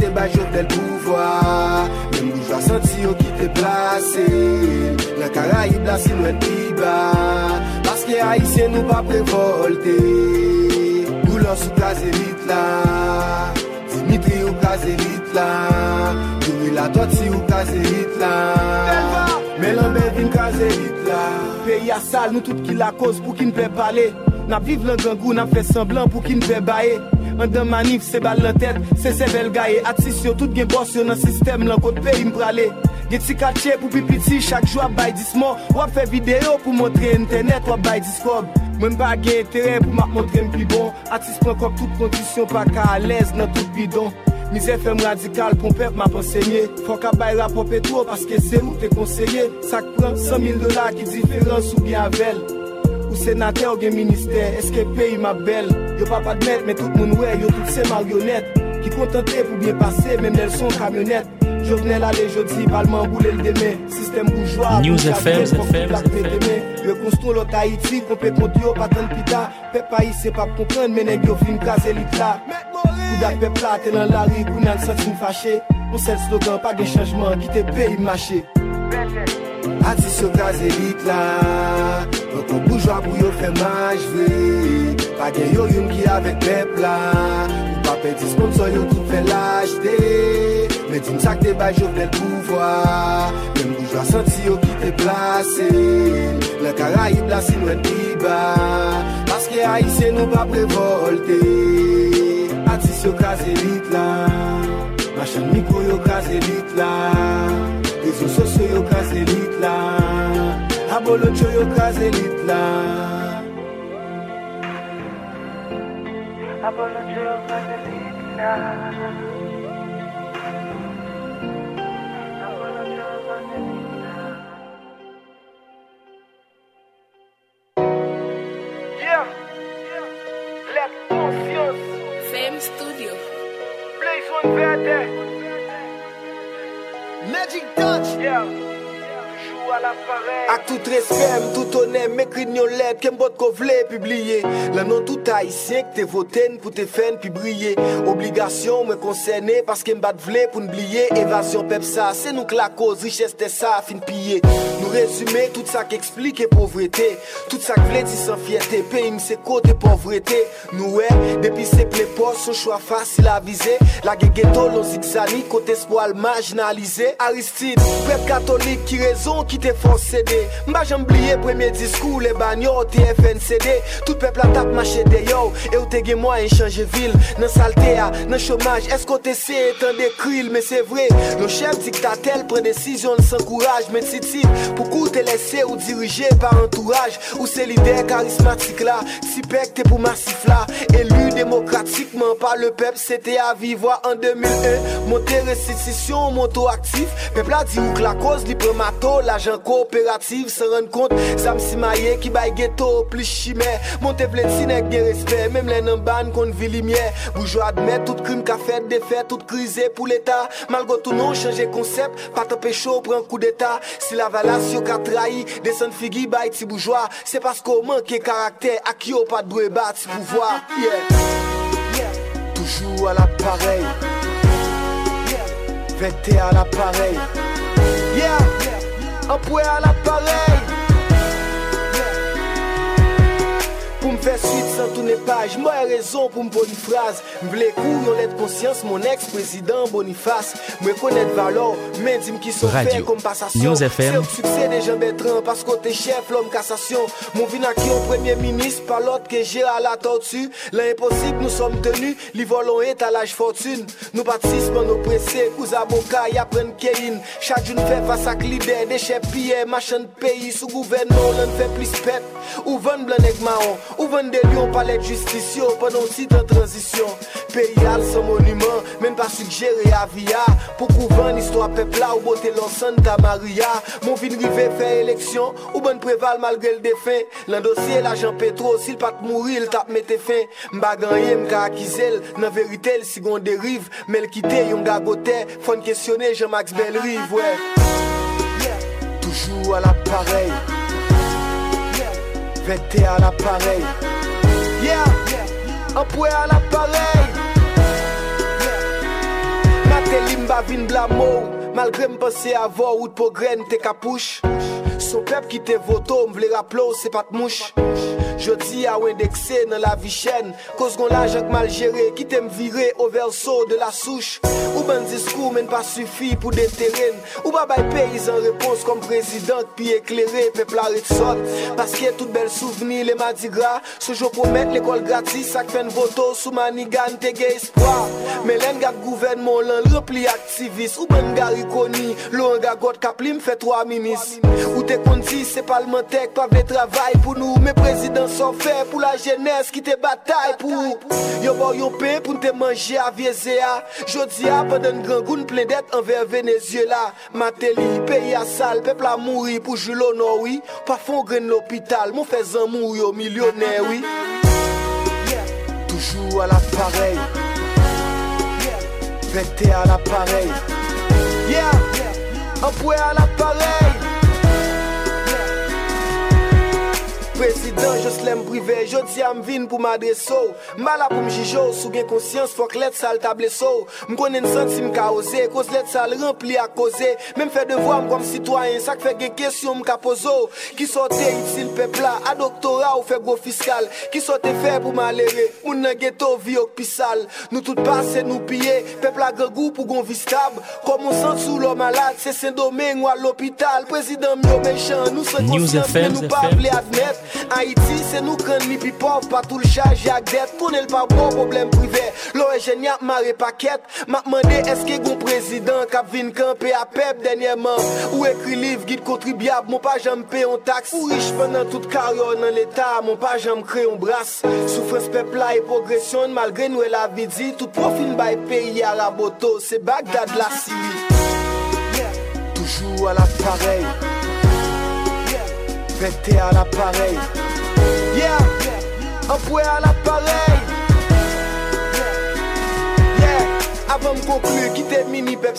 te bay jotel pouvoi Mem boujwa santi yo ki te plase. La Karaib la silwen pi ba. Paske Haitien nou pa prevolte. Goulon sou kaze vit la. Dimitri ou kaze vit la. Douri la toti ou kaze vit la. Mè lanbe vin kaze vit la. Peyi a sal nou tout ki la koz pou ki npe pale. Nap viv lan gangou, nap fe semblan pou ki npe baye. An dan manif se bal nan tet Se se bel gaye. Atis yo tout gen bos yo nan sistem Lan kote pe im prale. Gen ti kache pou pi piti Chak jwa bay dismo Wap fe video pou montre internet Wap bay diskob Mwen ba gen etere pou mak montre m pi bon. Atis pran kop tout kondisyon Pa ka alez nan tout bidon. Mize fèm radikal pou mpèp ma ensegnye Fok a bay rapop etro paske se ou te konseye. Sak pran 100.000 dola ki diferans ou gen avel Ou senate ou gen minister, eske peyi ma bel Yo pa pa dmet, men tout moun yo tout se marionnet Ki kontente pou bien pase, men son kamyonet Jovenel ale jodi, palman boule l deme Sistem bourgeois, News FM, FM, FM Yo lot Haiti, kompet mont yo patan pita Pep pa yi se pa kompren, men ek yo fin kaze lit la Kou da pep la, ri, kou nan sentin fache On sel slogan, pa gen chanjman, ki te peyi mache Atis yo kaze lit la. Mwen kon boujwa pou yo fè majve Pa gen yo yon ki avek pepla Ou pa pe disponsor yo tout fè lajte Men di msak te bay jo vlel pouvwa Mwen boujwa santi yo ki te plase. Le karaib la sin wèd biba Paske a yise nou pa prevolte. Atis yo kaze lit la. Machan mikro yo kaze lit la. Rezo sosyo yo kaze lit la. Abolo cho yo kaze lit la. Abolo cho yo kaze lit la. Abolo cho yo kaze lit la. Yeah, let confiance. Femme Studio. Blaze one verde Magic Touch. Yeah Ak tout respem, tout onem, mekrin yon let Kem bot ko vle publiye La non tout haisyen k te voten pou te fen pi brye Obligasyon mwen konsene Paske m bat vle pou nbliye Evasyon pep sa, se nou k la koz Riches te sa, fin piye Nou resume tout sa k explike povrete Tout sa k vle di san fiyete Pe im se kote povrete Nou we, depi se ple pos Son chwa fasil avize La ge geto lon zigzani Kote espoal marginalize Aristide, pep katolik ki rezon Ki te fons sede Mba jan bliye premye diskou Le banyo te FNCD Tout pep la tap mache de yo. E ou te gen mwa en chanje vil Nan salte a, nan chomaj Esko te se etan de kril Me se vre chef diktatel Pren desisyon san kouraj Men si ti Pou te lese ou dirije par entourage? Ou se lider karismatik la Si pek te pou masif la demokratikman par le pep Sete a vivwa en 2001 Monte restitisyon, monto aktif Pep la di ou k la koz li premato L'ajan kooperatif se ren kont Sam si maye ki bay ghetto plis chimè Monte vlet sinek gen respect. Mem len an ban kon vilimye Boujou admet tout krim ka fet defet Tout krize pou l'Etat Malgo tout non chanje konsept Pat pecho pren kou d'Etat Si la valas yo ka trahi Desen figi bay ti boujwa Se pasko manke karakter Ak yo pat dwe bat si pouvoi Yeah Toujou à l'appareil. Vete à l'appareil. Yeah. Empoué à l'appareil Pou m fè suite san toune page Mwen rezon pou m bon fraz M vle kou yon let konsyans Mon ex-prezident Boniface. Mwen konet valor Men dim ki son fè Radio. kom pasasyon News FM. Se ou suksè de jan betran Pas kote chef l'om kassasyon Mon vin ak yon premier ministre Par lot ke jera la tortue. L'imposib nou som tenu Li volon etalaj fortune. Nou patisman nou presse Kouz aboka ya pren kein Chak joun fè fasa ak lider De chef piye machan peyi Sou gouvernement l'an fè plis pet Ou ven blan ek maon ou vende lyon pale justisyon Panon si tan transisyon Peyi al san monumen Men pa sugere avia Pou kouvan istwa pepla ou bote lonsan ta maria. Mon vin rive fe eleksyon Ou ban preval malgre l defen Lan dosye la jan petro Sil pat mouri l tap mette fin. Mba ganye mga akizel Nan verite l sigon deriv Mel kite yon gagote Fon kestyone jan max bel riv ouais. yeah. Toujou al 20 à l'appareil. Yeah, un point à l'appareil. Natelim ba vin blamo, malgré m'pense avon ou t'po gren te kapouche. Son pep ki te voto, m'vle raplo, se pat mouche. Jodi a ou indekse nan la vi chen Koz gon la jank mal jere Ki te m vire o verso de la souche. Ou ban diskou men pa sufi pou de teren Ou ba bay peyizan repons kom prezident Pi eklere pepla retsot Paske tout bel souveni le madigra Se jo promet l'ekol gratis Sak fen voto sou manigan te ge espoir. Men len gap gouvenmon lan rempli aktivis Ou ban gari koni Lo an gagot kaplim fe 3 minis Ou te kondi se palmentek Pa vle travay pou nou Me prezident son fè pou la jenès ki te batay pou Yo bo yo pe pou nte manje avyeze a Jodi a padan gran goun plen det anver Venezuela. Mateli, peyi a sal, pepla mouri pou julo noui Pa fon gren l'opital, mou fè zan mou yo milyonè oui. Toujou a la parey Vete a la parey Yeah, anpwe a la parey Prezident, jous lem prive, jodi am vin pou m'adreso. Mbala pou m'jijo, sou gen konsyans, fok let sal table so Mkonen senti mka oze, koz let sal rempli a koze Mem fe devwa m sitwayen, sak fe gen kesyon mka pozo. Ki sote itil pepla, a doktora ou fe gwo fiskal. Ki sote fe pou malere, moun nan geto vi ok pisal. Nou tout pase nou piye, pepla gregou pou gon vistab. Kom moun sent sou lo malade, se sen domen ou al l'opital. Prezident myo mechan, nou se konsyans, men nou pa vle admet. Haiti se nou kren mi pi pov Pa tou l chaj jak det Kounel pa bo problem prive Lo e jen yap mare paket Map mande eske goun prezident Kap vin kanpe apep denyeman Ou ekri liv gid kontribyab Mon pa jam pe yon taks Ou rich penan tout karyon nan l'Etat Mon pa jam kre yon bras Soufres pepla e progresyon Malgre nou e la vidi Tout profil bay peyi a la boto Se Bagdad la Syrie. Yeah. Toujou al aparey Vete à l'appareil. Yeah, empoué à l'appareil. Yeah, avant de conclure, quitter mini pep.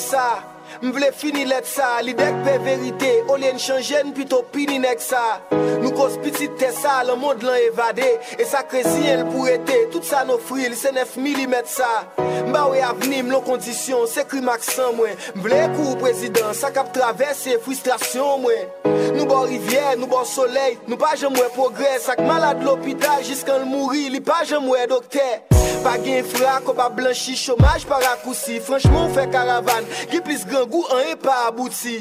M'vle fini let sa, li dek pe verite O li en chanjen pito pini nek sa. Nou kos pitit te sa, le monde lan evade. E sa krezi el pou ete Tout sa no fril, se 9 mm sa. Mba we avnim, lo kondisyon Se kri maksan mwen. M'vle kou prezident, sa kap travese Frustrasyon mwen. Nou bo rivye, nou bo soley Nou pa jem mwen progres malade l'opital, jiskan l'mouri Li pa jem mwen dokte Pa gen fra, ko pa blanchi Chomaj pa rakousi, franchement fe karavan Ki plis Gou an e pa abouti.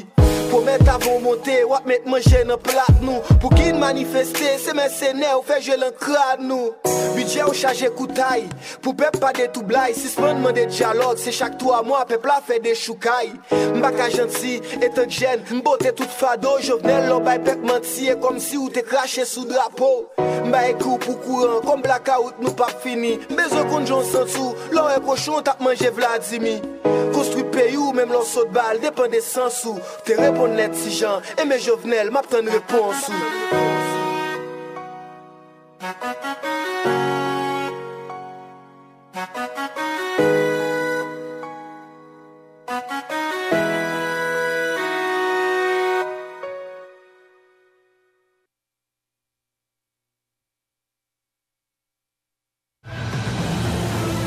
Pou met avon monte, wap met manje nan plat nou Pou ki manifeste, se men sene ou fe jel an krad nou Budget ou chaje koutay Pou pep pa de tou blay Sisman man de diyalog Se chak tou a mwa pep la fe de choukay Mbaka janti, etan jen Mbote tout fado, jovenel lo bay pek manti E kom si ou te krashe sou drapo Mba e kou pou kouran Kom blackout nou pa fini. Mbezo kon jon sentou Lò e koshon tap manje Vladimi Konstru peyou, mem lò sot bal Depen de sensou Te repon net si jan E me jovenel, map ten reponsou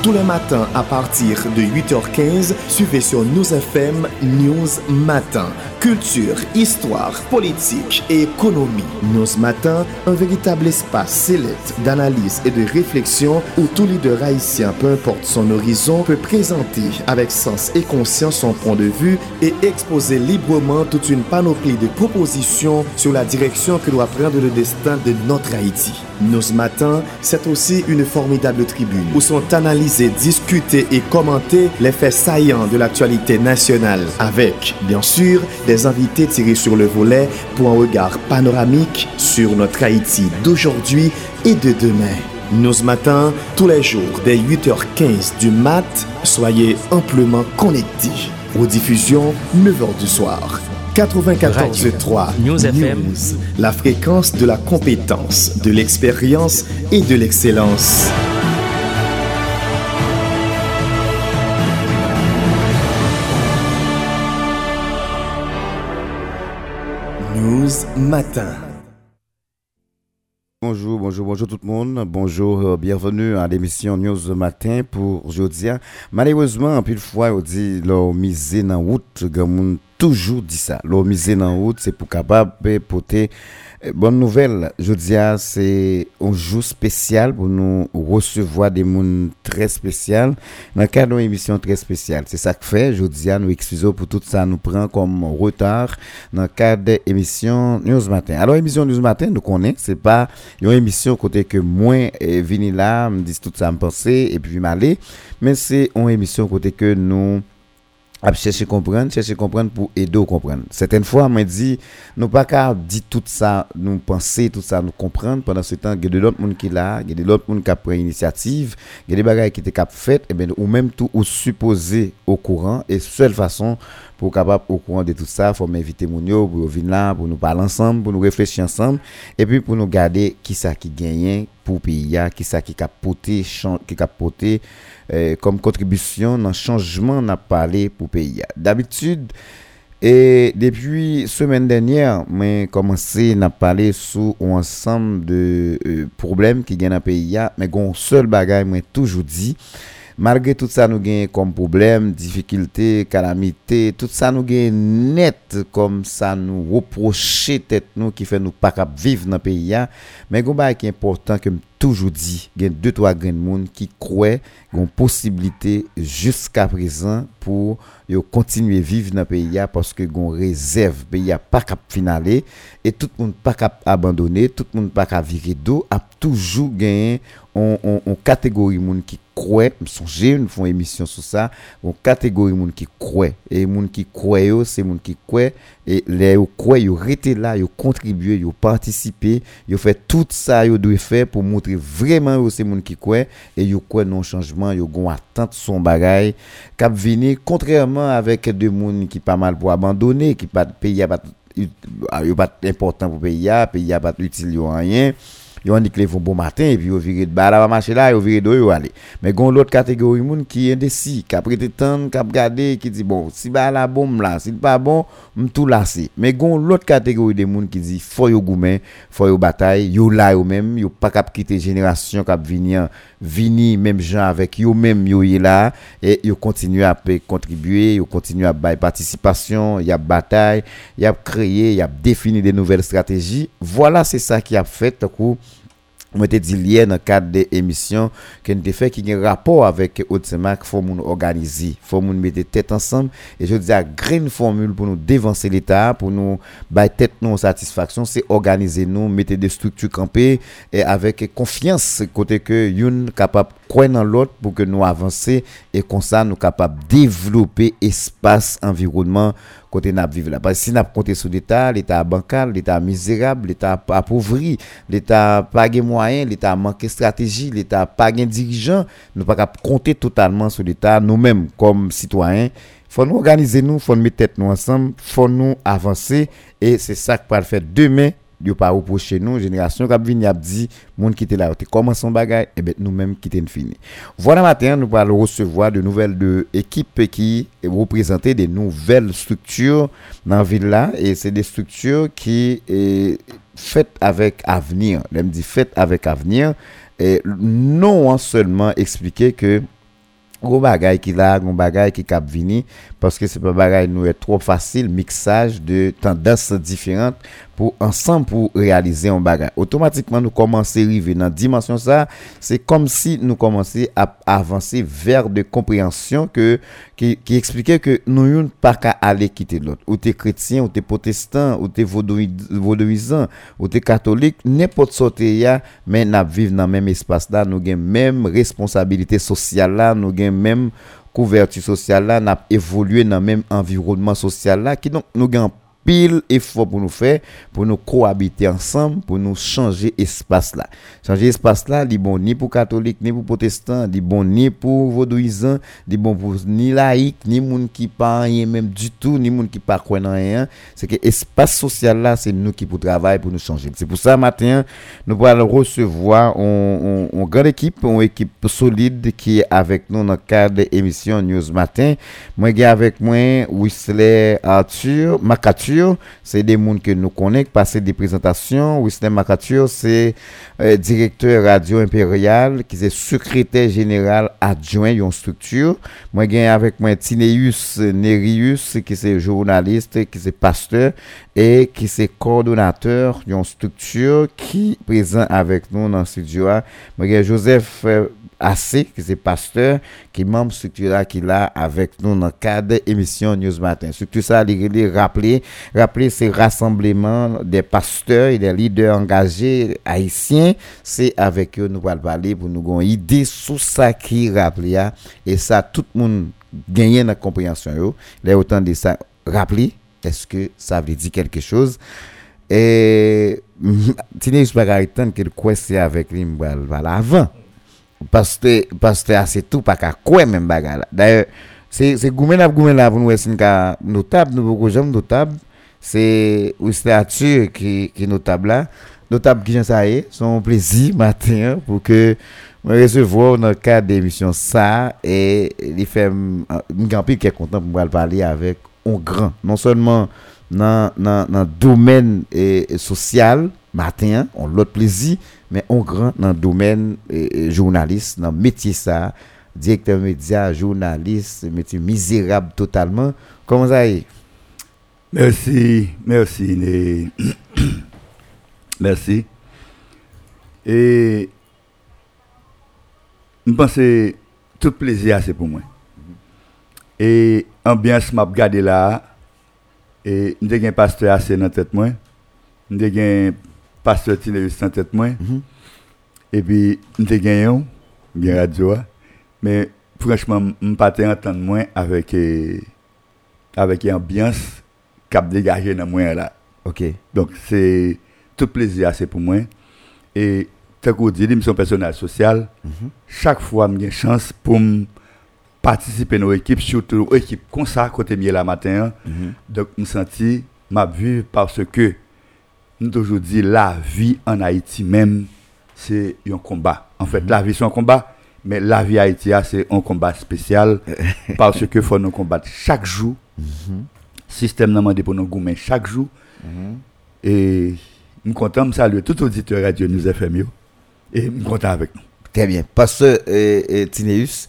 Tous les matins à partir de 8h15, suivez sur News FM News Matin. Culture, histoire, politique et économie. News Matin, un véritable espace sélect d'analyse et de réflexion où tout leader haïtien, peu importe son horizon, peut présenter avec sens et conscience son point de vue et exposer librement toute une panoplie de propositions sur la direction que doit prendre le destin de notre Haïti. Nos matins, c'est aussi une formidable tribune où sont analysés, discutés et commentés les faits saillants de l'actualité nationale avec, bien sûr, des invités tirés sur le volet pour un regard panoramique sur notre Haïti d'aujourd'hui et de demain. Nos matins, tous les jours, dès 8h15 du mat, soyez amplement connectés. Aux diffusions, 9h du soir. 94.3 News FM. la fréquence de la compétence, de l'expérience et de l'excellence. Matin. bonjour, bonjour, bonjour tout le monde. Bonjour, euh, bienvenue à l'émission News Matin pour aujourd'hui. Malheureusement, une fois, on dit l'eau misé dans route, toujours dit ça. L'eau misé dans route, c'est pour capable de porter bonne nouvelle, je dis c'est un jour spécial pour nous recevoir des mondes très spéciaux dans le cadre d'une émission très spéciale. C'est ça que fait, je dis nous excusons pour tout ça, nous prend comme retard dans le cadre de l'émission News Matin. Alors, émission News Matin, nous connaissons, c'est pas une émission côté que moi, et vini me dit tout ça me penser et puis m'aller, mais c'est une émission côté que nous à chercher comprendre, chercher comprendre pour aider à comprendre. Certaines fois, on dit, nous pas qu'à dire tout ça, nous penser tout ça, nous comprendre. Pendant ce temps, il y a de l'autre monde qui là, il y a de l'autre monde qui a pris l'initiative, il y a des bagages qui étaient fait, et bien, ou même tout, ou supposé au courant, et seule façon pour capable au courant de tout ça, faut m'inviter mon pour venir là, pour nous parler ensemble, pour nous réfléchir ensemble, et puis pour nous garder qui ça qui gagne pour pays, qui ça euh, comme contribution dans le changement n'a parlé pour pays. D'habitude, et depuis semaine dernière, j'ai commencé à parler sur un ensemble de euh, problèmes qui gagnent dans le pays, mais un seul bagage, j'ai toujours dit, malgré tout ça nous gagnons comme problème, difficulté, calamité, tout ça nous gagne net comme ça nous reprocher tête nous qui fait nous pas vivre dans le pays mais un qui est important que toujours dit, il y a deux trois grains de monde qui croient une possibilité jusqu'à présent pour continuer à vivre dans le pays parce que gon réserve pays a pas cap finaler et tout le monde pas cap abandonner, tout le monde pas cap virer d'eau a toujours gagné on, catégorie monde qui croit, me songer nous font émission sur ça, on catégorie monde qui croit et monde qui croit c'est monde qui croit et les croient yo rete là, yo contribuer, yo participer, yo fait tout ça yo doit faire pour vraiment yo c'est monde qui croit et yo croit non changement, yo gon attente son bagay cap venir contrairement avec des monde qui pas mal pour abandonner, qui pas pays pas pas important pour pays, pays pas utile rien ont dit qu'ils bon matin et puis ils viré de bas là marcher là ils viré de yo aller mais gon l'autre catégorie moun qui est indécis qui a prêté temps qui a regardé qui dit bon si bah la bombe là si pas bon m tout lasser mais gon l'autre catégorie de moun qui dit faut yo goumen faut yo bataille yo là yo même yo pas cap quitter génération cap venir vini même gens avec yo même yo y là et yo continue à contribuer yo continue à bailler participation y a bataille il y a créé y a défini des nouvelles stratégies voilà c'est ça qui a fait moi te hier dans le cadre de l'émission que nous fait qui a un rapport avec Otsema qu'il faut nous organiser faut nous mettre tête ensemble et je dis à green formule pour nous dévancer l'état pour nous battre tête nous satisfaction c'est organiser nous mettre des structures campées et avec confiance côté que une capable croire dans l'autre pour que nous avancer et comme ça nous capable développer espace environnement côté n'a vivre là. Parce que si n'a compté sur l'état l'état bancal l'état misérable l'état appauvri l'état pas de moyens l'état manque stratégie l'état pas de dirigeant nous pas compter totalement sur l'état nous-mêmes comme citoyens. Faut nous organiser nous faut nous mettre tête nous ensemble faut nous avancer et c'est ça que va faire demain yo pas reprocher nous génération qui vient a dit monde qui était là comment son bagage et eh ben nous mêmes qui t'en fini. Voilà matin nous allons recevoir de nouvelles de équipes qui représentent des nouvelles structures dans la ville là et c'est des structures qui est faites avec avenir. Même dit faites avec avenir et non seulement expliquer que gros bagay qui là gros bagay qui cap vini parce que c'est pas bagay nous est trop facile mixage de tendances différentes pou ansan pou realize yon bagay. Otomatikman nou komanse rive nan dimansyon sa, se kom si nou komanse ap avanse ver de kompryansyon ki, ki eksplike ke nou yon pa ka ale kite lot. Ou te kretien, ou te potestan, ou te vodoizan, ou te katolik, nepot sote ya, men nap vive nan menm espas la, nou gen menm responsabilite sosyal la, nou gen menm kouverti sosyal la, nap evolue nan menm environman sosyal la, ki don nou gen anpil pile effort pour nous faire, pour nous cohabiter ensemble, pour nous changer espace là. Changer espace là, dit bon ni pour catholique, ni pour protestant, dit bon ni pour vaudouisant, dit bon pour ni laïc, ni moun qui pas rien même du tout, ni moun qui pas quoi rien. C'est que espace social là, c'est nous qui pour travailler pour nous changer. C'est pour ça matin, nous allons recevoir une grande équipe, une équipe solide qui est avec nous dans le cadre de l'émission News Matin. Moi, avec moi Whistler Arthur, Macature C'est des mondes que nous connaissons, passer des présentations. Winston Macature, c'est euh, directeur radio impérial, qui est secrétaire général adjoint d'une structure. Moi, j'ai avec moi Tineus Nerius, qui est journaliste, qui est pasteur et qui est coordonnateur d'une structure qui est présent avec nous dans le studio. Moi, j'ai Joseph euh, Assé, qui est pasteur, qui est membre de structure là, qui là avec nous dans le cadre émission News Matin. Structure ça, il est rappeler, rappeler ces rassemblements des pasteurs et des leaders engagés haïtiens. C'est avec eux nous allons parler pour nous avoir une idée sur ça qui rappelé et ça tout le monde gagne la compréhension. a autant de ça rappeler. Est-ce que ça veut dire quelque chose? Et Tineus Bagaritan, qu'il quoi c'est avec lui, voilà, avant pasteur pasteur c'est tout pas qu'à quoi même bagarre là. d'ailleurs c'est c'est goumen la goumen là pour nous c'est ka notable nous beaucoup j'aime notable c'est une statue qui qui notable là notable qui j'en ça y est son plaisir matin que me recevoir dans le cadre d'émission ça et il fait un grand qui est content pour pouvoir parler avec un grand non seulement dans dans dans domaine et, et social matin on l'autre plaisir mais on grand dans le domaine eh, eh, journaliste dans le métier ça directeur média journaliste métier misérable totalement comment ça est? Merci, merci. Merci. Et je pense que tout plaisir c'est pour moi. Et ambiance m'a regardé là et j'ai un pasteur assez dans la tête moi. Pasteur Tineus la tête moi. Et puis j'ai un bien radio mais franchement je pas entendre moins avec euh, avec ambiance cap dégagé dans moi là. OK Donc, c'est tout plaisir, c'est pour moi. Et, tel que vous dites, mission personnelle sociale, chaque fois, j'ai une chance pour participer à nos équipes, surtout aux équipes comme ça, côté mieux la matin. Donc, je me sens ma vue parce que nous toujours dit la vie en Haïti même, c'est un combat. En fait, la vie, c'est un combat, mais la vie Haïti, ah, c'est un combat spécial parce que faut nous combattre chaque jour. Système n'a demandé pour nous gommer chaque jour. Et je suis content de saluer tout auditeur Radio News FM. Et je suis content avec nous. Très bien. Pasteur euh, euh, Tineus,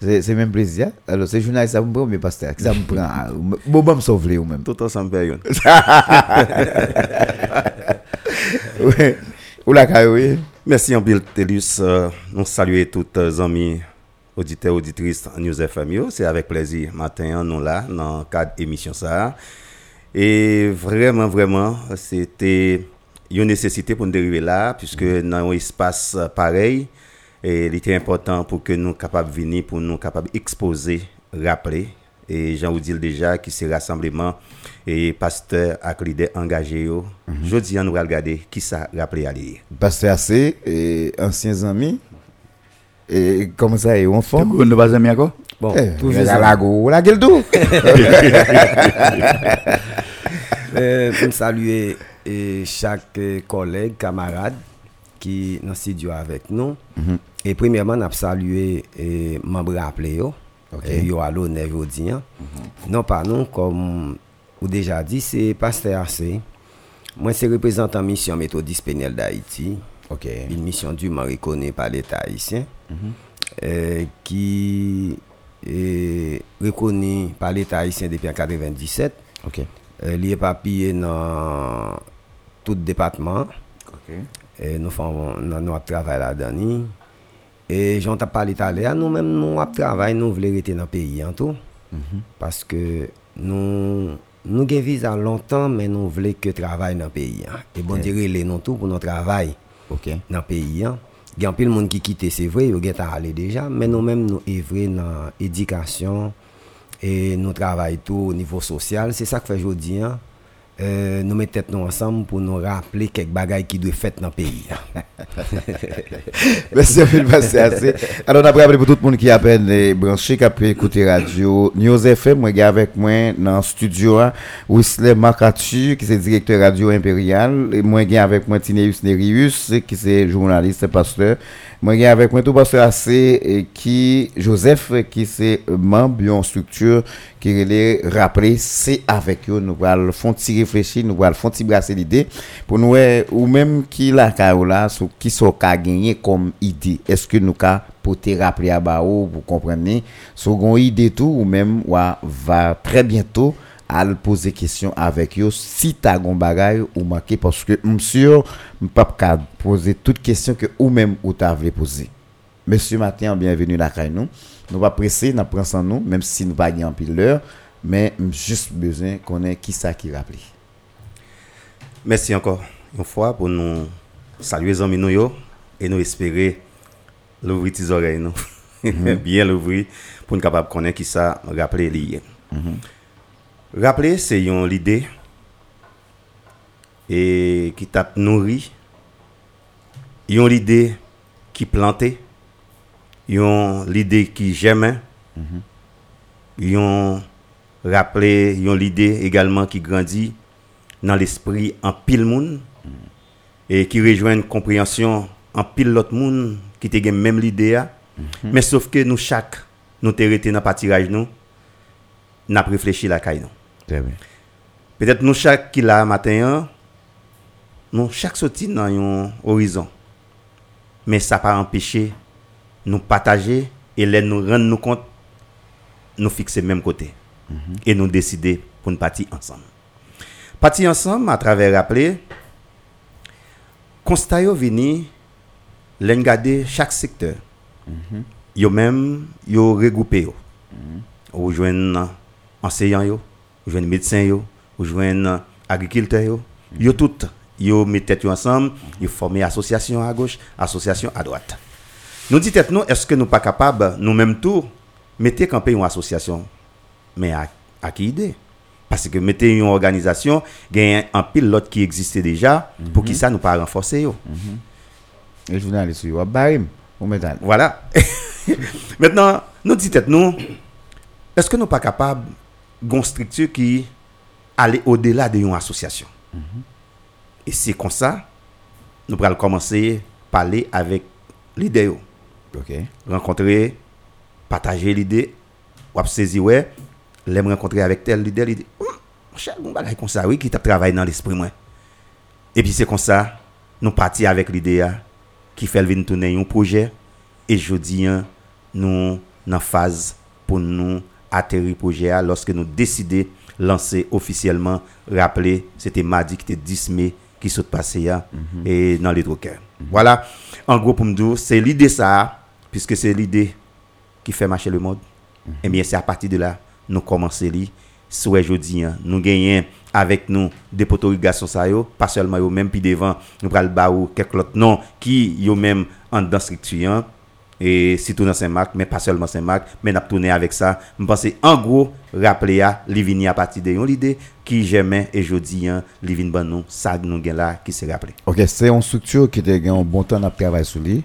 c'est même plaisir. Alors, c'est journaliste, ça me prend, mais pasteur, ça me prend. ah, Bon, bon, me sauver ou même. Tout ensemble, période. Ouais. Ou la caille, oui. Merci en pile, Télus. Euh, nous saluons tous les amis auditeurs, auditrices en News FM. yo. C'est avec plaisir. Matin, nous là, dans le cadre émission ça. Et vraiment, vraiment, c'était une nécessité pour nous arriver là, puisque dans un espace pareil, et il était important pour que nous soyons capables de venir, pour nous capables d'exposer, rappeler. Et j'en vous dis déjà que c'est rassemblement et pasteur avec l'idée engagé. yo. Jeudi, on nous va regarder qui ça rappelé à lire. Pasteur AC, et anciens amis. Et comment ça est, en Tu forme? pas amis encore? Bon, Eh, toujours la lago, la gueule d'eau. Euh, pour saluer et chaque collègue, camarade qui dans studio avec nous. E premièman ap salye e, mambre aple yo, okay. e, yo alo nev yo diyan. Mm -hmm. Non pa nou, kom ou deja di, se paste ase. Mwen se reprezentan misyon metodis penel da Haiti. Ok. Il misyon du man rekone pa l'Etat Haitien. Mm -hmm. e, euh, ki rekone pa l'Etat Haitien depi an 97. Ok. Liye papye nan tout depatman. Ok. Nou, fon, nan, nou ap travay la dani. Ok. E jan ta pali tale, nou men nou ap travay nou vle rete nan peyi an tou. Mm -hmm. Paske nou, nou gen viza lontan men nou vle ke travay nan peyi an. E bon okay. dire le nou tou pou nou travay okay. nan peyi an. Gen pil moun ki kite se vre, yo gen ta ale deja. Men nou men nou evre nan edikasyon. E nou travay tou au nivou sosyal. Se sa k fe jodi an. Euh, nous mettons nous ensemble pour nous rappeler quelques bagailles qui doivent être dans le pays. Merci assez. Alors, on a rappelé pour tout le monde qui a eh, branché, qui a pu écouter radio News FM. J'ai avec moi dans le studio, hein, Whistler Makatu, qui est directeur radio impérial. Et moi, avec moi Tineus Nerius, qui est journaliste et pasteur. Moi, j'ai avec moi tout parce c'est qui Joseph qui c'est membre d'une structure qui est rappelé c'est avec eux. Nous allons petit réfléchir nous allons petit brasser l'idée. Pour nous euh, ou même qui la là qui sont gagné comme idée. Est-ce que nous ca pour te rappeler à Bao vous comprenez? Second idée tout ou même va très bientôt à le poser question avec eux si t'as gon bagay ou manqué parce que monsieur pas ka poser toute question que ou même ou voulu poser monsieur matin bienvenue la caille nous. Nous pas presser n'a prend sans nous même si nous pas en pile l'heure mais juste besoin connaître qui ça qui rappelle Merci encore une fois pour nous saluer les amis nous et nous espérer l'ouvrir tes oreilles nous. Bien l'ouvrir pour nous capable connaître qui ça rappeler lié. Rappeler c'est une idée et qui t'a nourri. Une idée qui planté. Une idée qui j'aime. Yon rappelé, yon l'idée également qui grandit dans l'esprit en pile moun et qui rejoint une compréhension en pile l'autre moun qui te même l'idée a. mais sauf que nous chaque nous te rete dans partirage nous n'a réfléchi la caille nous très bien. Peut-être nous chaque qui là matin nous chaque sorti dans un horizon. Mais ça pas empêché nous partager et les nous rendre nous compte nous fixer même côté. Et nous décider pour nous partir ensemble. Partir ensemble à travers rappeler constat yo vini chaque secteur. Yo même yo regroupé yo. Ou joindre enseignant yo joindre médecin yo ou joindre agriculteur yo. Yo tout yo met tête ensemble yo former association à gauche association à droite. Nous dit tête nous est-ce que nous pas capable nous même tout mettez camper une association? Mais à, à qui idée? Parce que mettez une organisation gagne un pilote qui existait déjà pour qui ça nous pas renforcer yo. Le journaliste yo barim ou voilà. Maintenant, nous dit tête nous, est-ce que nous pas capables structure qui aller au-delà de une association? Et c'est comme ça, nous allons commencer à parler avec l'idée. yo. OK Rencontrer, partager l'idée, ou ap saisi ouais, l'aime rencontrer avec tel leader, l'idée. Mon cher, bon bagay comme ça, oui, qui t'a travaillé dans l'esprit, moi. Et puis c'est comme ça, nous partis avec l'idée hein, qui fait le venir tourner un projet. Et je dis, hein, nous en phase pour nous atterrir projet lorsque nous décidons lancer officiellement, rappeler, c'était mardi qui était 10 mai qui s'est passé hein, et dans les drogueurs. Voilà, en gros pour me dire, c'est l'idée ça, puisque c'est l'idée qui fait marcher le monde. Et bien c'est à partir de là, nous commençons li souhait jodi hein, nous gagnons avec nous des potorigations ça yo, pas seulement yo même puis devant nous pral ba ou quelques autres noms qui yo même en dans structure hein. Et surtout dans Saint-Marc mais pas seulement Saint-Marc mais n'a tourné avec ça me penser en gros rappeler à li vini à partir de l'idée qui j'aimais et jodi hein, li vinn ban nous ça nous gain là qui se rappelé OK, c'est une structure qui était un bon temps à travailler sur lui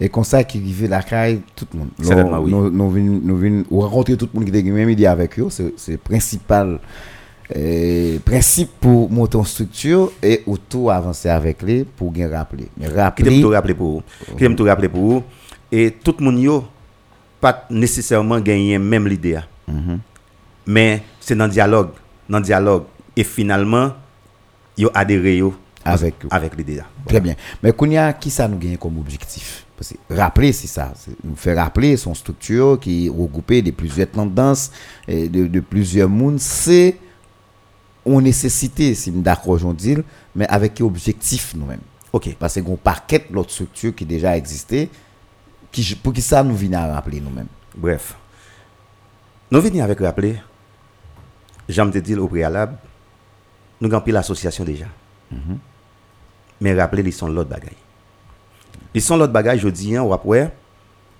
et comme ça qui arrive la caille tout le monde. Certainement, oui. Nous nous ou rencontrer tout le monde qui était même idée avec eux, c'est c'est principal principe pour monter une structure et autour avancer avec les pour bien rappeler. Mais qui rappeler t'aime tout rappeler pour vous? Qui t'aime tout rappeler pour vous? Et tout le monde pas nécessairement gagner même l'idée. hein. Mais c'est dans le dialogue, dans le dialogue et finalement yo adhéré yo Avec avec l'idée. Très bien. Mais Kounia, qui ça nous gagne comme objectif? Parce que rappeler, c'est ça. Nous faire rappeler son structure qui est regroupée de plusieurs tendances, et de, de plusieurs mondes. C'est une nécessité, si d'accord, j'en dis, mais avec quel objectif nous-mêmes OK. Parce qu'on parquet l'autre structure qui déjà existait, qui, pour qui ça nous vient à rappeler nous-mêmes. Bref. Nous venons avec rappeler, j'aime te dire au préalable, nous avons pris l'association déjà. Mais rappeler, ils sont l'autre bagaille. Ils sont l'autre bagaille, je dis, hein, ou après,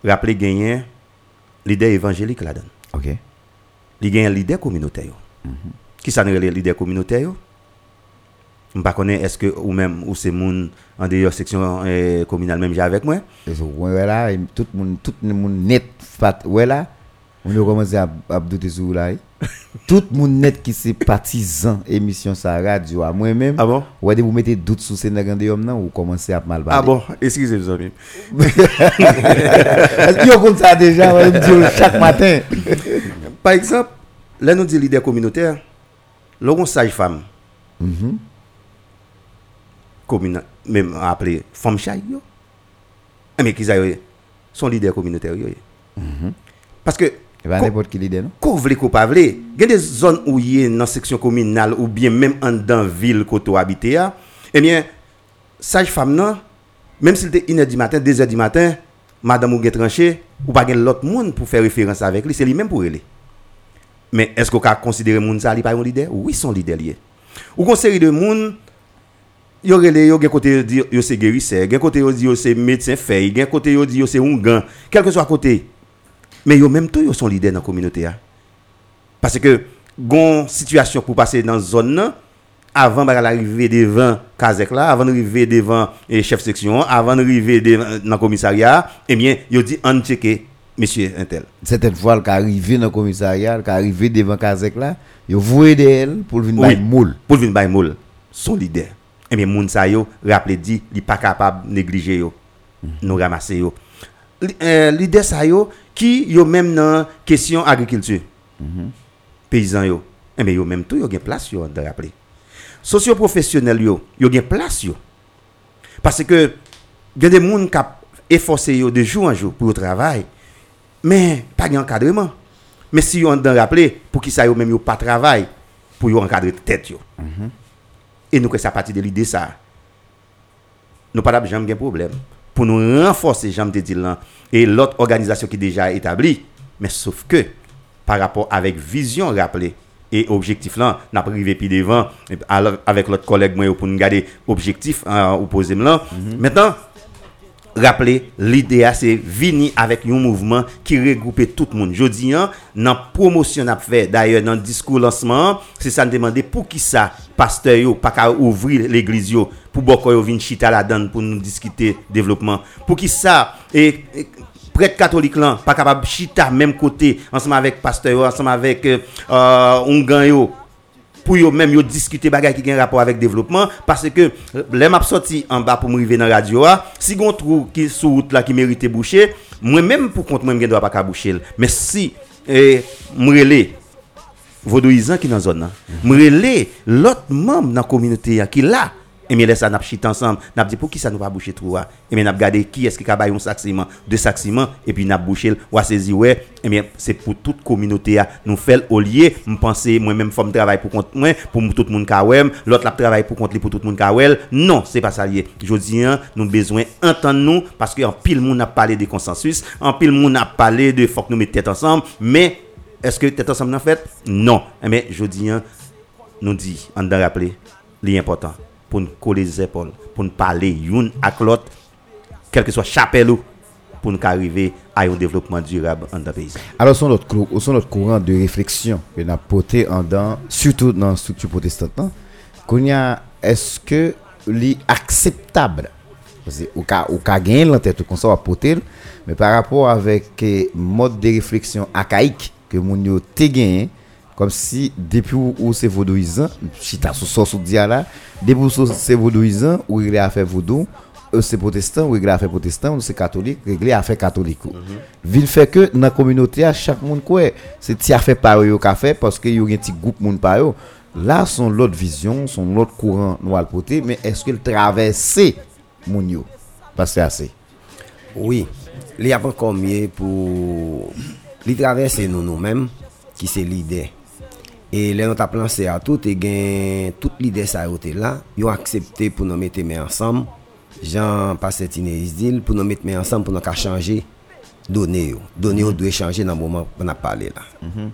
rappeler gagner l'idée évangélique là-dedans. OK Il gagne l'idée communautaire. yo. Qui ça l'idée communautaire? Je ne sais est-ce que ou même ou c'est moun en dehors section euh, communale même j'ai avec moi. Et so, ouais, là, et tout le monde, tout le monde net, fat, ouais, là, On a commencé à, à douter sur vous là. eh. Tout le monde net qui c'est partisan émission sa radio à moi-même. Ah bon? Ouais, de vous mettez doute sur ces nègres hommes là ou commencez à mal parler. Ah bon, excusez-moi, amis. Yo comme ça déjà, ouais, dit chaque matin. Par exemple, là nous dit leader communautaire, là on sage-femme, Mhm. Commune, même appelé femme chay, yo. Eh, Mais qu'ils aient son leader communautaire, yo. Parce que, pas Co- n'importe qui l'idée non? qu'on vle qu'on pas vle, il y a des zones où il y a dans section communale ou bien même en dans ville côté habité ya, eh bien sage-femme non, même s'il était 1h du matin, 2h du matin, madame ou tranché, ou pas l'autre monde pour faire référence avec lui, c'est lui même pour elle. Mais est-ce qu'on peut considérer moun ça li pas un leader? Oui, son leader lié. Ou kon série de moun yo relé yo gen côté yo yo c'est guérisseur, gen côté yo di yo c'est médecin fait, gen côté yo yo c'est ungan, quel que soit côté. Mais yo même tout yo sont leader dans la communauté a. Parce que gon situation pour passer dans zone avant l'arrivée devant Kazek là, avant d'arriver devant eh, chef section, avant d'arriver devant dans le commissariat, eh bien, yo dit on checker monsieur untel. Certaines fois qui arrivé dans le commissariat, qui arrivé devant Kazek là, yo voué d'elle pour venir Oui. moule. pour venir moule son leader et bien moun sa yo rappelé dit li pas capable négliger yo nous ramasser yo. Li- euh, sa yo qui yo même dans question agriculture. Paysan yo. Et bien yo même tout yo gen place yo de rappeler. Socio-professionnel yo yo gen place yo. Parce que y a des gens qui efforcé de jour en jour pour le travail mais pas de encadrement. Mais si on d'en rappeler pour qui ça yo même yo pas travail pour yo encadrer tête yo et nous que ça partie de l'idée ça. Nous pas jamais de problème. Pour nous renforcer j'aime te dire et l'autre organisation qui est déjà établie. Mais sauf que par rapport avec vision rappelée et objectif là n'a pas arrivé puis devant. Avec l'autre collègue moi pour nous garder objectif hein, opposé là. Maintenant rappeler l'idée c'est venir avec un mouvement qui regroupe tout le monde. Je dis, hein, dans promotion n'a fait, d'ailleurs, dans discours lancement, c'est ça demander pour qui ça, pasteur pas qu'à ouvrir l'église pour beaucoup yo chita la donne pour nous discuter développement. Pour qui ça, et, et prêtre catholique là, pas capable chita même côté, ensemble avec pasteur ensemble avec, euh, euh, Ongan yo, pour yo même yo discuter bagay qui gen rapport avec développement parce que euh, les m'a sorti en bas pour me arriver dans la radio si gon trou qui sous route là qui mérite boucher moi même pour compte moi m'gen doit pas boucher. Mais si eh, m'rele vaudouisant qui dans zone là m'rele l'autre membre dans la communauté qui là et bien laisse ça n'a chita ensemble. N'a dit pour qui ça nous pas boucher trou a et bien n'a regardé qui est-ce qui ka bail un sac deux sacs ciment et puis n'a bouché ou a saisi ouais. Et bien c'est pour toute communauté a nous faire au lieu me penser moi même forme travail pour compte moi pour tout le monde ka wèm, l'autre la travail pour compte pour tout le monde ka wèl. non c'est pas ça lié. Je dis hein, nous besoin entendre nous parce que en pile monde a parlé de consensus en pile monde a parlé de faut que nous mettre tête ensemble. Mais est-ce que tête ensemble en fait? Non. Mais je dis hein, nous dit on doit rappeler l'important pour nous coller les épaules pour nous parler une avec l'autre quel que soit chapelle ou, pour nous arriver à un développement durable en le pays. Alors, son notre, son notre courant de réflexion que nous avons porté dans, surtout dans la structure protestante, hein, est-ce que c'est acceptable? Au cas, au cas gagner dans tête qu'on soit porter, mais par rapport avec le mode de réflexion archaïque que mon yo te gagné, comme si depuis où où c'est vaudouisant, si tu as sous dia là, depuis où c'est vaudouisant, ou il a fait vaudou, eux c'est protestant, ou il a fait protestant, ou c'est catholique, réglé a fait catholique. Ville fait que dans la communauté, à chaque monde quoi, c'est ti a fait par eux qu'a fait parce que y a un petit groupe monde par eux. Là, son l'autre vision, son l'autre courant mais est-ce qu'il traverse moun yo? Parce que c'est assez. Oui, il y a encore mieux pour les traverser nous nous-mêmes, qui c'est l'idée. E lè nou ta plan se a tout, e gen tout lide sa yo te la, yo aksepte pou nou mette men ansam, jan pase tine izdil, pou nou mette men ansam pou nou ka chanje donè yo. Donè yo dwe chanje nan mouman pou nou pale la. Mm -hmm.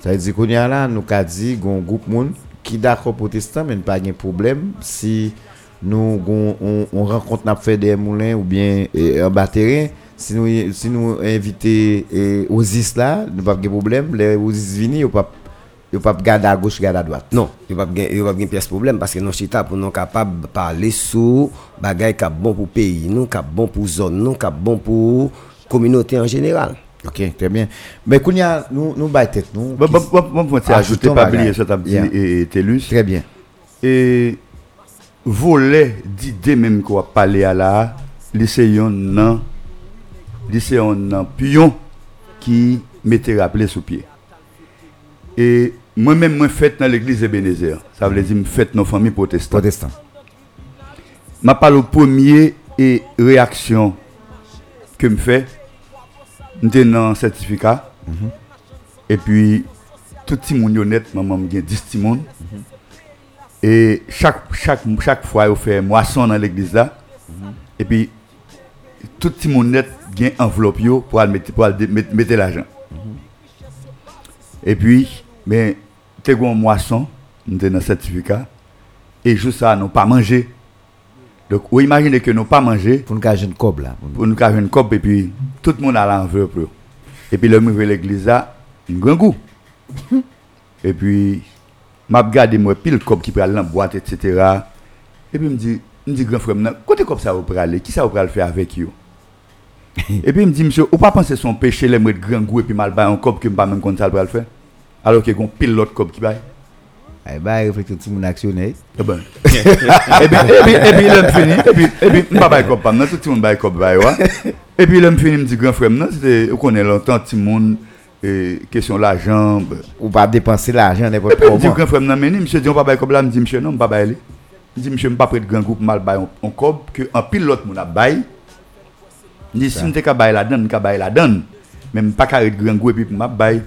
Sa yi di konya la, nou ka di goun goup moun ki dako potestan men pa gen problem si nou goun, on, on renkont nap fe de moulen ou bien e, e bateren, si nou, si nou invite e, ozis la, nou pa gen problem, le ozis vini yo pa yo pas garder à gauche, garder à droite. Non, il n'y a pas de pas pièce problème parce que nous chita pour nous capable de parler sur bagay qui bon pour pays, nous qui bon pour zone, nous qui bon pour communauté en général. Ok, très bien. Ajoutons pas bagay. oublier ça, t'as dit, Yeah. et, et Télus. Très bien. Et volet d'idées même qu'on va parler à la, lycéen nan, lycéen nan pion qui m'était rappelé sous pied. Et moi-même, moi, fête dans l'église Ebenezer. Ça veut dire, me fête dans la famille protestante. Protestant. Ma parle au premier et réaction que me fait, m'étais dans certificat. Et puis, tout le monde honnête, maman gagne 10 petits monde. Et chaque, chaque, chaque fois, il fait moisson dans l'église là. Et puis, tout le monde net gagne enveloppe pour mettre, pour mettre, mettre l'argent. Et puis, mais, tu as moisson, nous dans le certificat. Et juste ça, nous pas mangé. Donc, vous imaginez que nous pas mangé Pour nous cacher une cob là. pour nous faire une et puis tout le monde a l'enveloppe. là. Et puis le m'ouvre l'église là, un grand goût. et puis m'a regardé moi pile qui dans la boîte etc. Et puis me dit me dit grand frère côté comme ça vous aller, qui ça vous prenez faire avec vous Et puis il me dit monsieur, ou pas penser son péché les mettre grand goût et puis mal un que pas même compte ça le faire? Alors qu'il y a un pile l'autre coupe qui baille. Eh ben, réfléchis tout le monde actionné. Eh ben. et puis, et puis, et puis, il a fini. Et puis, et puis, bail cop, non, tout le monde bail cop, bail, ouais. Et puis, il a fini, me dit, grand frère, non, c'était, on connaît longtemps, tout le monde, et question l'argent. ben. Ou pas dépenser l'argent Et n'importe puis, il me dit, comment. grand frère, non, mais, monsieur, dit, on pas bail cop là, me dit, monsieur, non, m'pas bail. Il dit, monsieur, m'pas prêt de grand groupe, mal bail, on, on cob, que, en pile l'autre, mon a bail. Il dit, si m'te ka bail la donne, ka bail la donne. Mais m'pas carré de grand groupe, et puis m'a bail.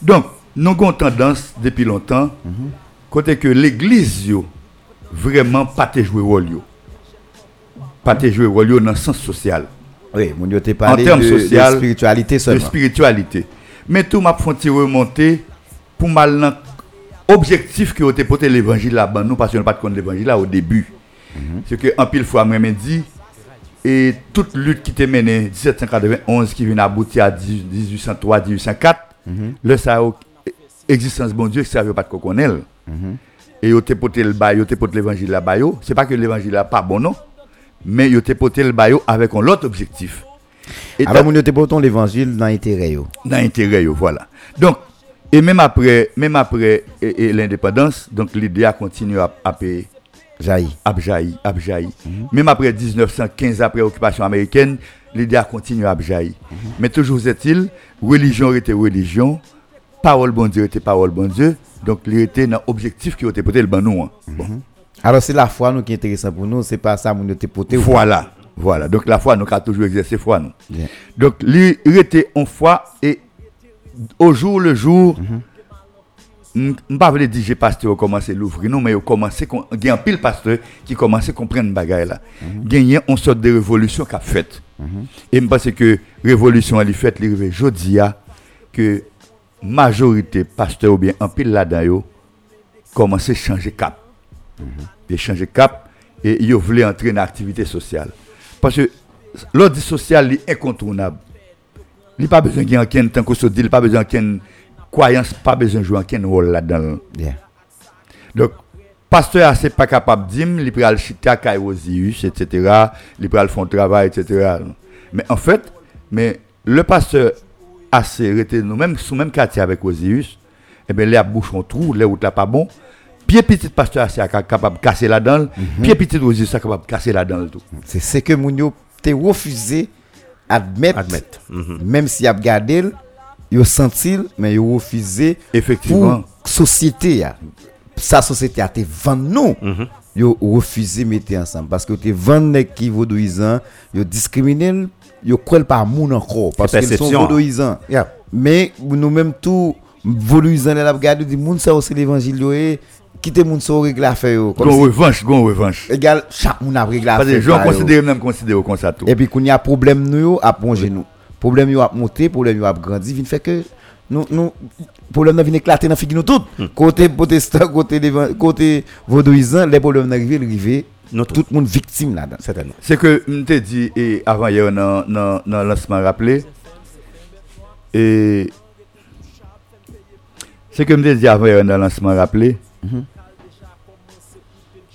Donc, nous avons tendance, depuis longtemps, côté que l'église, yo, vraiment pas te jouer rôle yo. Pas te jouer rôle yo dans le sens social, Oui, mon Dieu, t'es parlé termes de, spiritualité de spiritualité. Mais tout m'a fait remonter pour mal dans objectif que vous porté l'évangile là-bas nous parce que nous pas de connaître l'évangile là au début. C'est que en pile fois moi dit et toute lutte qui était menée 1791 qui vient aboutir à 10 1803 1804 le ça a- existence bon Dieu ça veut pas de qu'on connaît. Et yo te porté le bail, te porté l'évangile là-bas. C'est pas que l'évangile là pas bon non, mais yo te porté le bail avec un autre objectif. Et Alors, t'es pourtant l'évangile dans l'intérêt. yo. dans l'intérêt, yo, voilà. Donc, et même après, même après et- et l'indépendance, donc l'idée a continué à, à payer, Jaillit. à jaillir. Même après 1915, après l'occupation américaine, l'idée a continué à jaillir. Mais toujours est-il, religion était religion, parole bon Dieu était parole bon Dieu, donc il était dans l'objectif qui était porté le nous. hein. Bon. Alors, c'est la foi nous qui est intéressant pour nous. C'est pas ça, Dieu, t'es porté. Voilà, voilà. Donc la foi, nous avons toujours exercé foi, nous. Donc, lui, il était en foi et au jour le jour, je ne vais pas dire que pasteur a commencé à l'ouvrir, non, mais il a commencé, il y a un pile pasteur qui commence à comprendre le bagage là. Il y a une sorte de révolution qu'a faite. Et je pense que révolution elle est faite, est jeudi que majorité pasteur ou bien un pile là-dedans yo, commence à changer cap. Ils changer cap et ils voulaient entrer dans l'activité sociale. Parce que l'ordre social est incontournable. Il n'y a pas besoin de quelqu'un tant que se dit, il n'y a pas besoin de quelqu'un croyance, pas besoin de jouer un rôle là-dedans. Donc, pasteur assez pas capable de dire, il peut aller Osius, etc. Il peut aller faire un travail, etc. Mais en fait, mais le pasteur assez resté nous même sous même quartier avec Osius, et bien là bouche en trou, là où là pas bon. Pied petit pasteur assez capable de casser la dent, pied petit Osius est capable de casser la dent. C'est ce que Dieu t'es refusé admettre. Admettre. Mhm. Même si y a gardé, il senti, mais il refusé Effectivement. pour société. ya. Sa société a été vendu nous. Yo refusé mettre ensemble parce que te vendre qui vaudouisant, yo discriminer, yo croit pas moun encore parce qu'ils sont vaudouisants. Yeah. Mais nous même tout vaudouisant la regarder dit moun ça aussi l'évangile yo quitter moun ça règle affaire yo Gon revanche, gon revanche. égal chaque moun a règle Parce que affaire. je pa yo. considère même considère comme ça tout. Et puis, quand il y a problème, nous, yo, à plonger nous. Problème, yo, à monter, problème, yo, à grandir, vient fait que nous, nous, problème, vient éclater dans figure nous toutes. Côté protestant, côté, côté vaudouisant, les problèmes arrivent, arrivent, Nous tout le monde victime là-dedans. Certainement. C'est que je t'ai dit et avant hier dans le lancement rappelé et c'est que je t'ai dit avant hier dans le lancement rappelé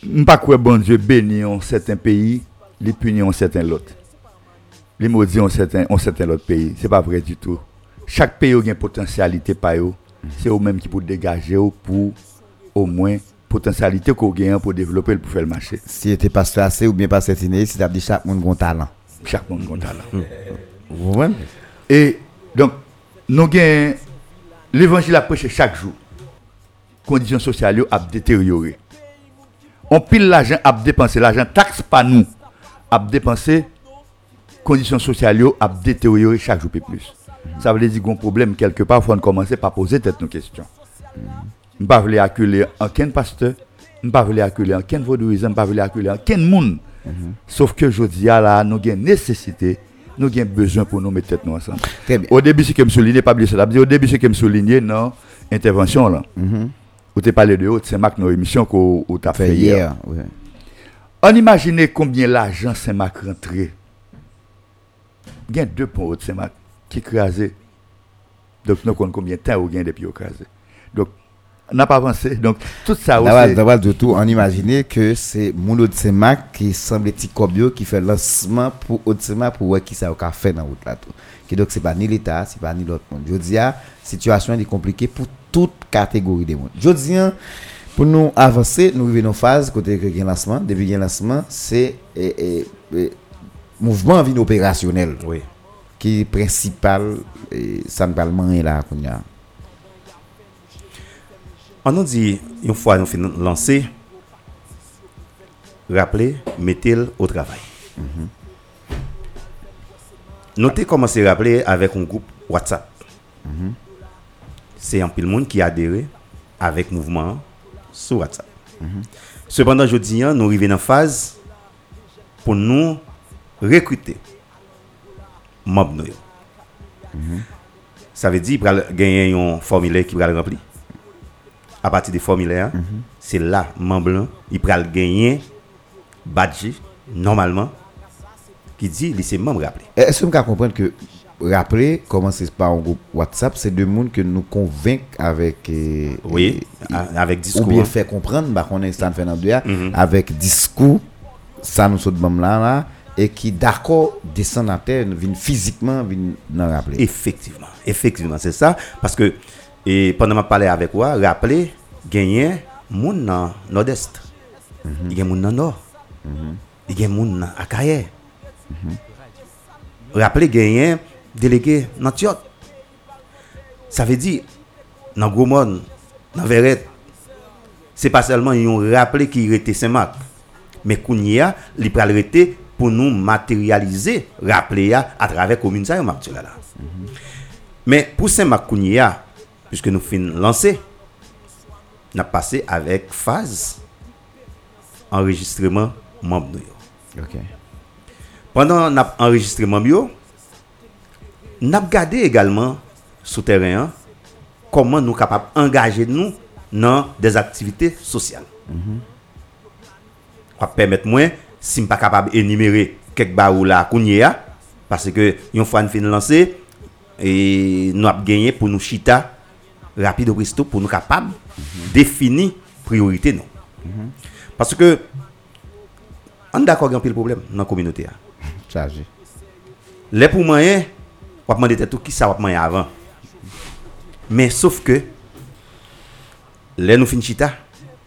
je pas quoi bon Dieu bénit un certain pays, les punit un certain l'autre. Les maudits un certain un certain l'autre pays, c'est pas vrai du tout. chaque pays a une potentialité. C'est eux même qui pour dégager pour au moins potentialité qu'on gagne pour développer pour faire le marché. Si était pas assez ou bien pas certiné, si t'as dit chaque monde a un talent. Chaque monde compte là. Vous comprenez? Et donc, nous avons l'évangile à prêcher chaque jour. Conditions sociales a détérioré. On pile l'argent à dépenser, l'argent taxe pas nous. A dépenser, conditions sociales a détérioré chaque jour plus. Ça veut dire qu'on problème quelque part, faut commencer par poser tête nos questions. Je ne pas vouloir accueillir aucun pasteur, je ne pas vouloir accueillir aucun vaudouisme, je ne pas vouloir accueillir aucun monde. Sauf que je dis là, nous avons nécessité, nous avons besoin pour nous mettre tête nous ensemble. Au début, c'est que me souligner, pas oublier ça. Au début, c'est que me souligner dans intervention là. Où tu parlé de haute, c'est Marc nos émissions qu'on t'a fait hier. hier. ouais. On imagine combien l'argent Saint-Marc rentré. Il y a deux ponts de Saint-Marc qui écrasé. Donc, nous connaissons combien de temps il y a depuis écrasé. Donc, on n'a pas avancé. Donc, tout ça aussi. d'abord de tout, on imagine que c'est mon Otsema qui semble petit Kobio qui fait lancement pour Otsema pour voir qui ça a fait dans la route là tout. Qui donc c'est pas ni l'État, c'est pas ni l'autre monde. Je dis, la situation est compliquée pour toute catégorie des monde. Je dis, pour nous avancer, nous vivons une phase côté que lancement, depuis gain lancement, c'est eh, eh, eh, mouvement vie opérationnel Oui. qui est principal et ça ne parle là qu'on y. On nous dit, une fois nous finissons de lancer, rappelez, mettez-le au travail. Notez comment c'est rappelé avec un groupe WhatsApp. C'est un pile monde qui a adhéré avec mouvement sur WhatsApp. Cependant, je dis, hein, nous arrivons dans une phase pour nous recruter yo. Ça veut dire qu'il va gagner un formulaire qui À partir du formulaire, c'est là, membre, là, il va gagner badge, normalement, qui dit, il c'est membre rappelé. Est-ce que vous comprendre que rappeler comment c'est par un groupe WhatsApp, c'est deux mondes que nous convainc avec euh, Oui, a- avec discours. ou bien fait comprendre bah qu'on est Stan Mhm. avec discours ça nous saute là là et qui d'accord descend à terre vient physiquement vient nous rappeler. Effectivement, effectivement, c'est ça. Parce que et pendant que je parlais avec toi, rappelez, gagner moun dans nord-est. Il y a moun dans nord. Il y a moun dans Akaye. Rappelez, gagner délégué dans Tiot. Ça veut dire, dans Gros Monde, dans Verret, c'est pas seulement un rappelé qui était Saint-Marc, mais Kounia, il peut arrêter pour nous matérialiser rappelé à travers la commune ça, Marc Tula, là. Mais pour Saint-Marc Kounia, puisque nous finissons lancer, nous avons passé avec phase enregistrement membre. nous yo. OK. Pendant notre enregistrement bio, nous avons regardé également sur terrain hein, comment nous sommes capables d'engager nous dans des activités sociales. Ça permettre moi, si je ne suis pas capable d'énumérer quelques barreaux là, a, parce que une fois nous finissons lancer, et nous avons gagné pour nous chita rapide au resto pour nous capables de définir priorité non. Parce que on est d'accord qu'il y a un pile problème dans la communauté. hein. Chargé. Les pour moyen, on va demander tout qui ça va moyen avant. Mais sauf que les nous fin chita,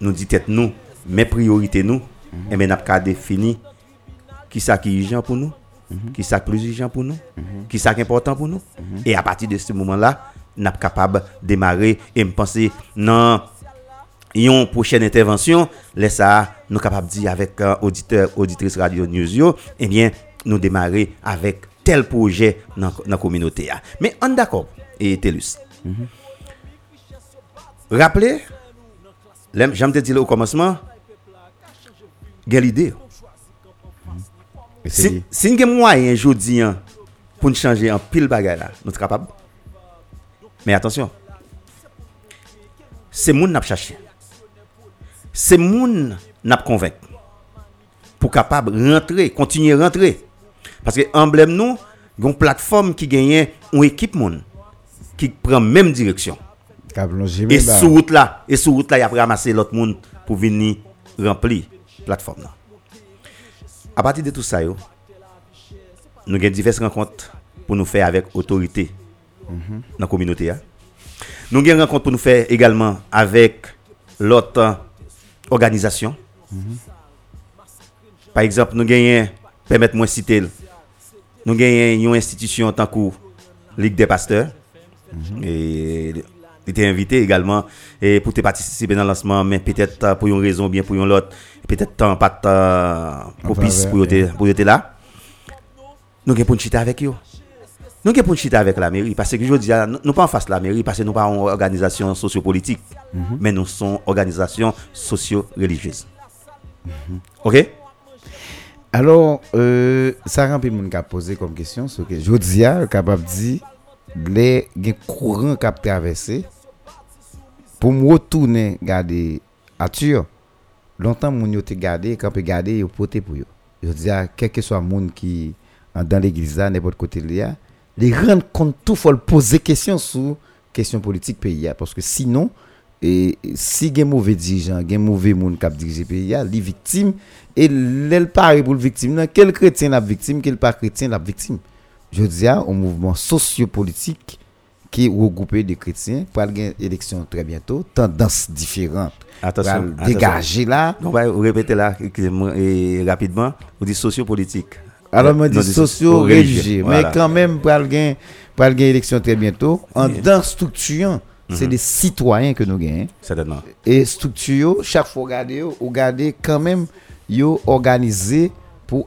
nous dit tête nous, mes priorités nous, et bien n'a pas défini qui ça qui est urgent pour nous, qui ça plus urgent pour nous, qui ça qui est important pour nous. Et à partir de ce moment-là, nous sommes capables de démarrer et me penser non une prochaine intervention, laisse ça, nous capables de dire avec euh, auditeur, auditrice Radio News, yo, eh bien, nous démarrer avec tel projet dans la communauté. Mais on d'accord, et Telus. Rappelez, lem- j'aime te dire au commencement, quelle idée. Si, si nous avons moyen aujourd'hui hein, pour nous changer en pile bagay là, nous sommes capables? Mais attention, c'est moun n'a cherché. C'est moun n'a convaincre pour capable rentrer, continuer à rentrer. Parce que emblème nous, une plateforme qui gagne une équipe moun qui prend même direction. Et sur route là, et sur route là, il a ramassé l'autre monde pour venir remplir la plateforme. À partir de tout ça, yo, nous avons diverses rencontres pour nous faire avec autorité dans la communauté. hein. Nous avons une rencontre pour nous faire également avec l'autre organisation. Par exemple, nous gagnons, permettez-moi de citer, nous gagnons une institution en tant que Ligue des pasteurs. Et il était invité également et pour te participer dans le lancement, mais peut-être pour une raison ou bien pour une autre, peut-être temps pas euh, propice pour être là. Nous avons pour chiter avec eux. Nous avons chiter avec la mairie parce que je dis, nous pas en face de la mairie parce que nous pas une organisation sociopolitique, mais nous sommes organisation socio-religieuse. OK? Alors, euh, ça rend moun ka posé comme question, ce que je dis, capable de dire, les gen courant qui traversé, pour me retourner garder à Tur, longtemps moun yo te gardé, quand peut garder, yo poté pour yo. Je dis, quel que soit moun qui dans l'église n'importe côté là, les rendre compte tout, faut poser question sur question politique pays parce que sinon, et si gen mauvais dirigeant, gen mauvais moun k'ap dirige pays ya, li victime et l'el pari pour le victime nan, quel chrétien la victime, quel pas chrétien la victime? Je dis à un mouvement sociopolitique qui regroupé de chrétiens pour une élection très bientôt, tendances différentes. Attention, dégager là. On va répéter là et rapidement. On dit sociopolitique. Alors, on dit des socio-religieux. Mais quand même, pour une élection très bientôt, en dans structurant, c'est des citoyens que nous gagnons. Certainement. Et structure, chaque fois ou regarder quand même, yo organisé pour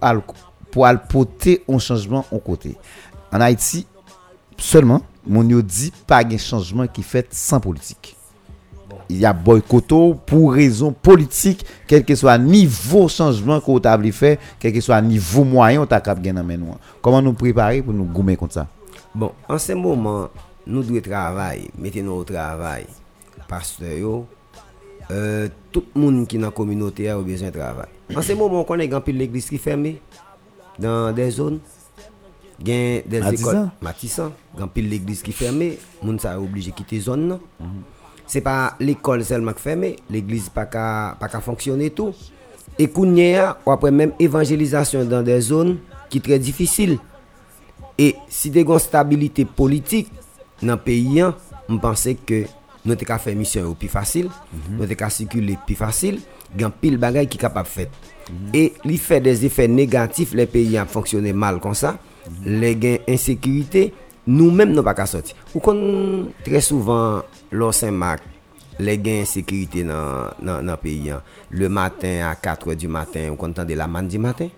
pour al porter un changement en côté. En Haïti, seulement, mon yo dit pas un changement qui fait sans politique. Il y a boycotto pour raison politique, quel que soit niveau changement qu'on t'a faire, quel que soit niveau moyen on t'a cap. Comment nous préparer pour nous gommer comme ça? Bon, en ce moment, nous devons travailler, mettez-nous au travail. Pasteur, euh, tout le monde qui est dans la communauté a besoin de travail. En ce moment, on connaît grand pile l'église qui est fermée dans des zones. Gen des écoles. Matissan. Grand pile l'église qui est fermée. Moun sa obligé de quitter zone. non? Pas Se pa l'ekol selman k fèmè, l'eglise pa ka, ka fonksyonè tou. E kounye a, wapre mèm evanjelizasyon dan de zon ki tre difisil. E si de gon stabilite politik nan peyi an, mpense ke nou te ka fè misyon ou pi fasil, mm -hmm. nou te ka sikule pi fasil, gen pil bagay ki kapap fèt. Mm -hmm. E li fè des efè negatif, le peyi an fonksyonè mal kon sa, mm -hmm. le gen insekirite, nou mèm nou pa ka soti. Ou kon tre souvan... l'on Saint-Marc les gains insécurité dans dans dans le pays hein. le matin à 4 h du matin ou quand de la manne du matin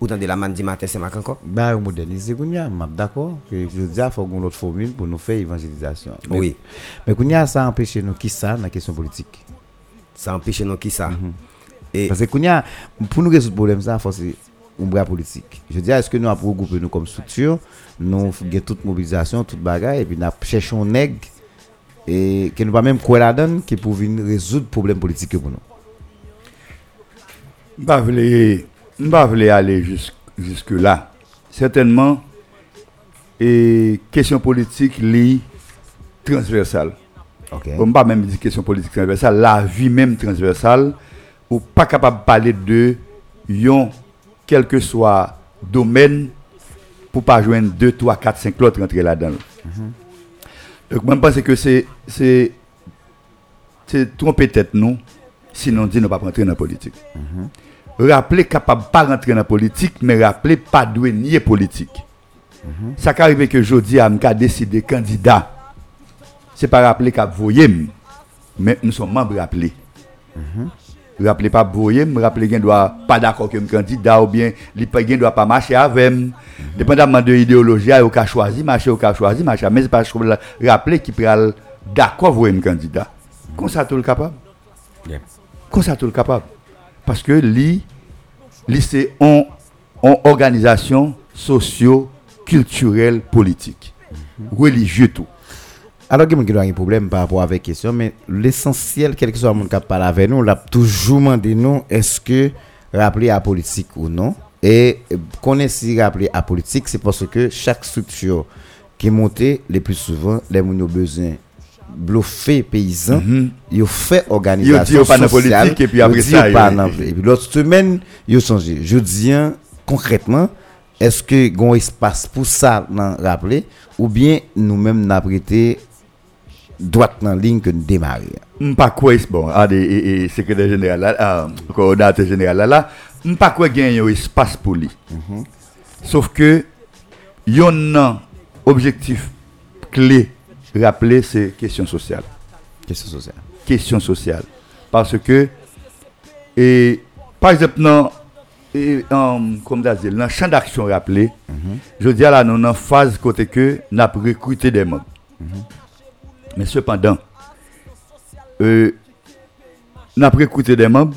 ou de la manne du matin c'est Marc encore Bah, moderniser Kounia, m'a d'accord. Que Je dis, il faut qu'on ait autre formule pour nous faire évangélisation. Mais- Oui. Mais Kounia, ça empêche nous qui ça dans la question politique? ça empêche nous qui ça et Parce que Kounia, pour nous résoudre le problème, ça, il faut c'est un bras politique. Je dis, est-ce que nous avons regroupé nous comme structure, nous avons toute mobilisation, toute bagaille, et puis nous cherchons un nègre, et que nous pas même quoi la donne, qui pour venir résoudre le problème politique pour nous. Je ne pas aller jusque, jusque là. Certainement, et question politique li transversale. Ok. On ne pas même dire question politique transversale, la vie même transversale, ou pas capable de parler de yon, quel que soit domaine, pour pas joindre 2, 3, 4, 5 l'autre rentrer là-dedans. Donc, moi, je pense que c'est c'est c'est tromper tête nous, sinon dit nous pas rentrer dans la politique. Rappeler capable pas rentrer dans la politique, mais rappeler pas doué nier politique. Ça qui arrive que jeudi a décidé candidat. C'est pas rappeler qu'a voyé, mais nous sommes membres rappelés. Rappelez pas voyé, rappeler qu'il doit pas d'accord que me candidat ou bien pas doit pas marcher avec moi. Dépendamment de l'idéologie, il a choisi marcher ou a choisi marcher, mais c'est pas rappeler qui peut d'accord voyer me candidat. Comme ça tout le capable? Yeah. Comme ça tout le capable? Parce que li c'est une organisation socio-culturelle politique. Religieux tout. Alors que nous avons un problème par rapport à la question, mais l'essentiel, quel que soit le monde qui parle avec nous, l'a toujours demandé nous, est-ce que rappeler à la politique ou non? Et euh, qu'on est si rappelé à la politique, c'est parce que chaque structure qui est montée, le plus souvent, les gens ont besoin bluffer paysans, ils ont fait organisation Yo sociale, politique, et puis après ça, et puis l'autre semaine, ils ont changé. Je dis hein, concrètement, est-ce que gon espace pour ça rappeler ou bien nous-mêmes n'a prêté droite dans ligne que nous démarrer. M'pas quoi bon, ah, et, secrétaire général là, ah, coordinateur général là, m'pas quoi gagner un espace pour lui. Sauf que yon un objectif clé rappeler c'est question sociale. Question sociale. question sociale. Parce que, et, par exemple, dans, et, um, comme dit, dans le champ d'action rappelé, je dis là, nous en phase côté que nous avons recruté des membres. Mais cependant, euh, nous avons recruté des membres,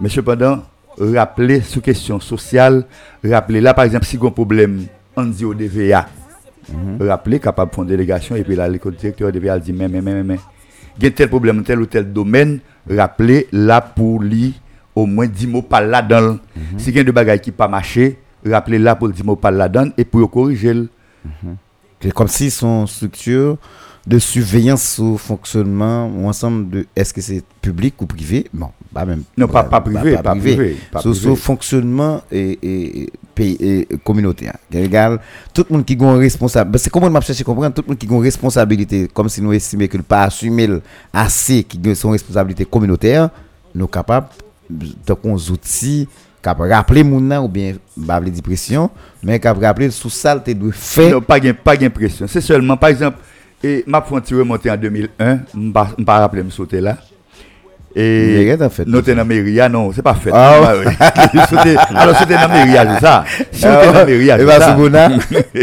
mais cependant, rappeler sous question sociale, rappeler là, par exemple, si on a un problème, on dit au DVA, rappeler, capable de faire une délégation, et puis là, le directeur DVA dit, mais, mais, mais, mais, mais, il y a tel problème, tel ou tel domaine, rappeler là pour lui, au moins 10 mots par là-dedans. Si il y a des bagages qui pas marché, rappeler là pour 10 mots par là-dedans, et pour corriger. le. C'est comme si son structure de surveillance au fonctionnement ou ensemble de est-ce que c'est public ou privé? Bon pas même. Non, pas- pas privé, pas privé, pas Sur privé. son fonctionnement et, et, et pays et communautaire qui égale tout le monde qui a une responsabilité c'est comment m'a chercher comprendre tout le monde qui a une responsabilité comme si nous estimons qu'il pas assumer assez qui a son responsabilité communautaire nous capables de outils capable rappeler moun nan ou bien pas veut dire pression mais capable rappeler sous ça te doit faire Non, pas gain pas gain pression. C'est seulement par exemple et m'a petit remonter en 2001, m'pa m'pa rappeler me sauter là. Et. Nous t'es dans Méria, non, c'est pas fait. Ah, Ah, oui. Sauter- Alors c'était dans Méria, c'est ça. Si on était dans Méria, Et c'est bah, ça. Bona?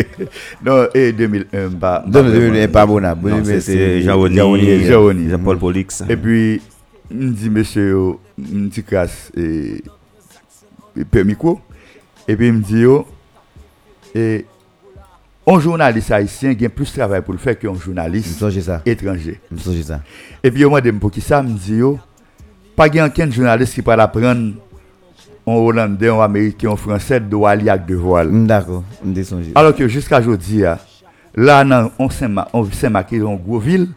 Non, et 2001 pas. Non, non, non, pas bon, c'était c'est Jaoni, Jaoni. Jean-Paul Polix. Et puis me dit monsieur yo, me dit crasse et permis quoi. Et puis il me yo et un journaliste haïtien gagne plus de travail pour le faire qu'un journaliste ça. étranger. Ça. Et puis, moi, pour qui ça, me dit, pas y a aucun journaliste qui peut apprendre un Hollandais, un Américain, un Français de aller avec de voile. Mm, D'accord, descends. Alors que jusqu'à aujourd'hui, ah, là, dans on Saint-Marc, on Saint-Marc, qui est une grosse ville,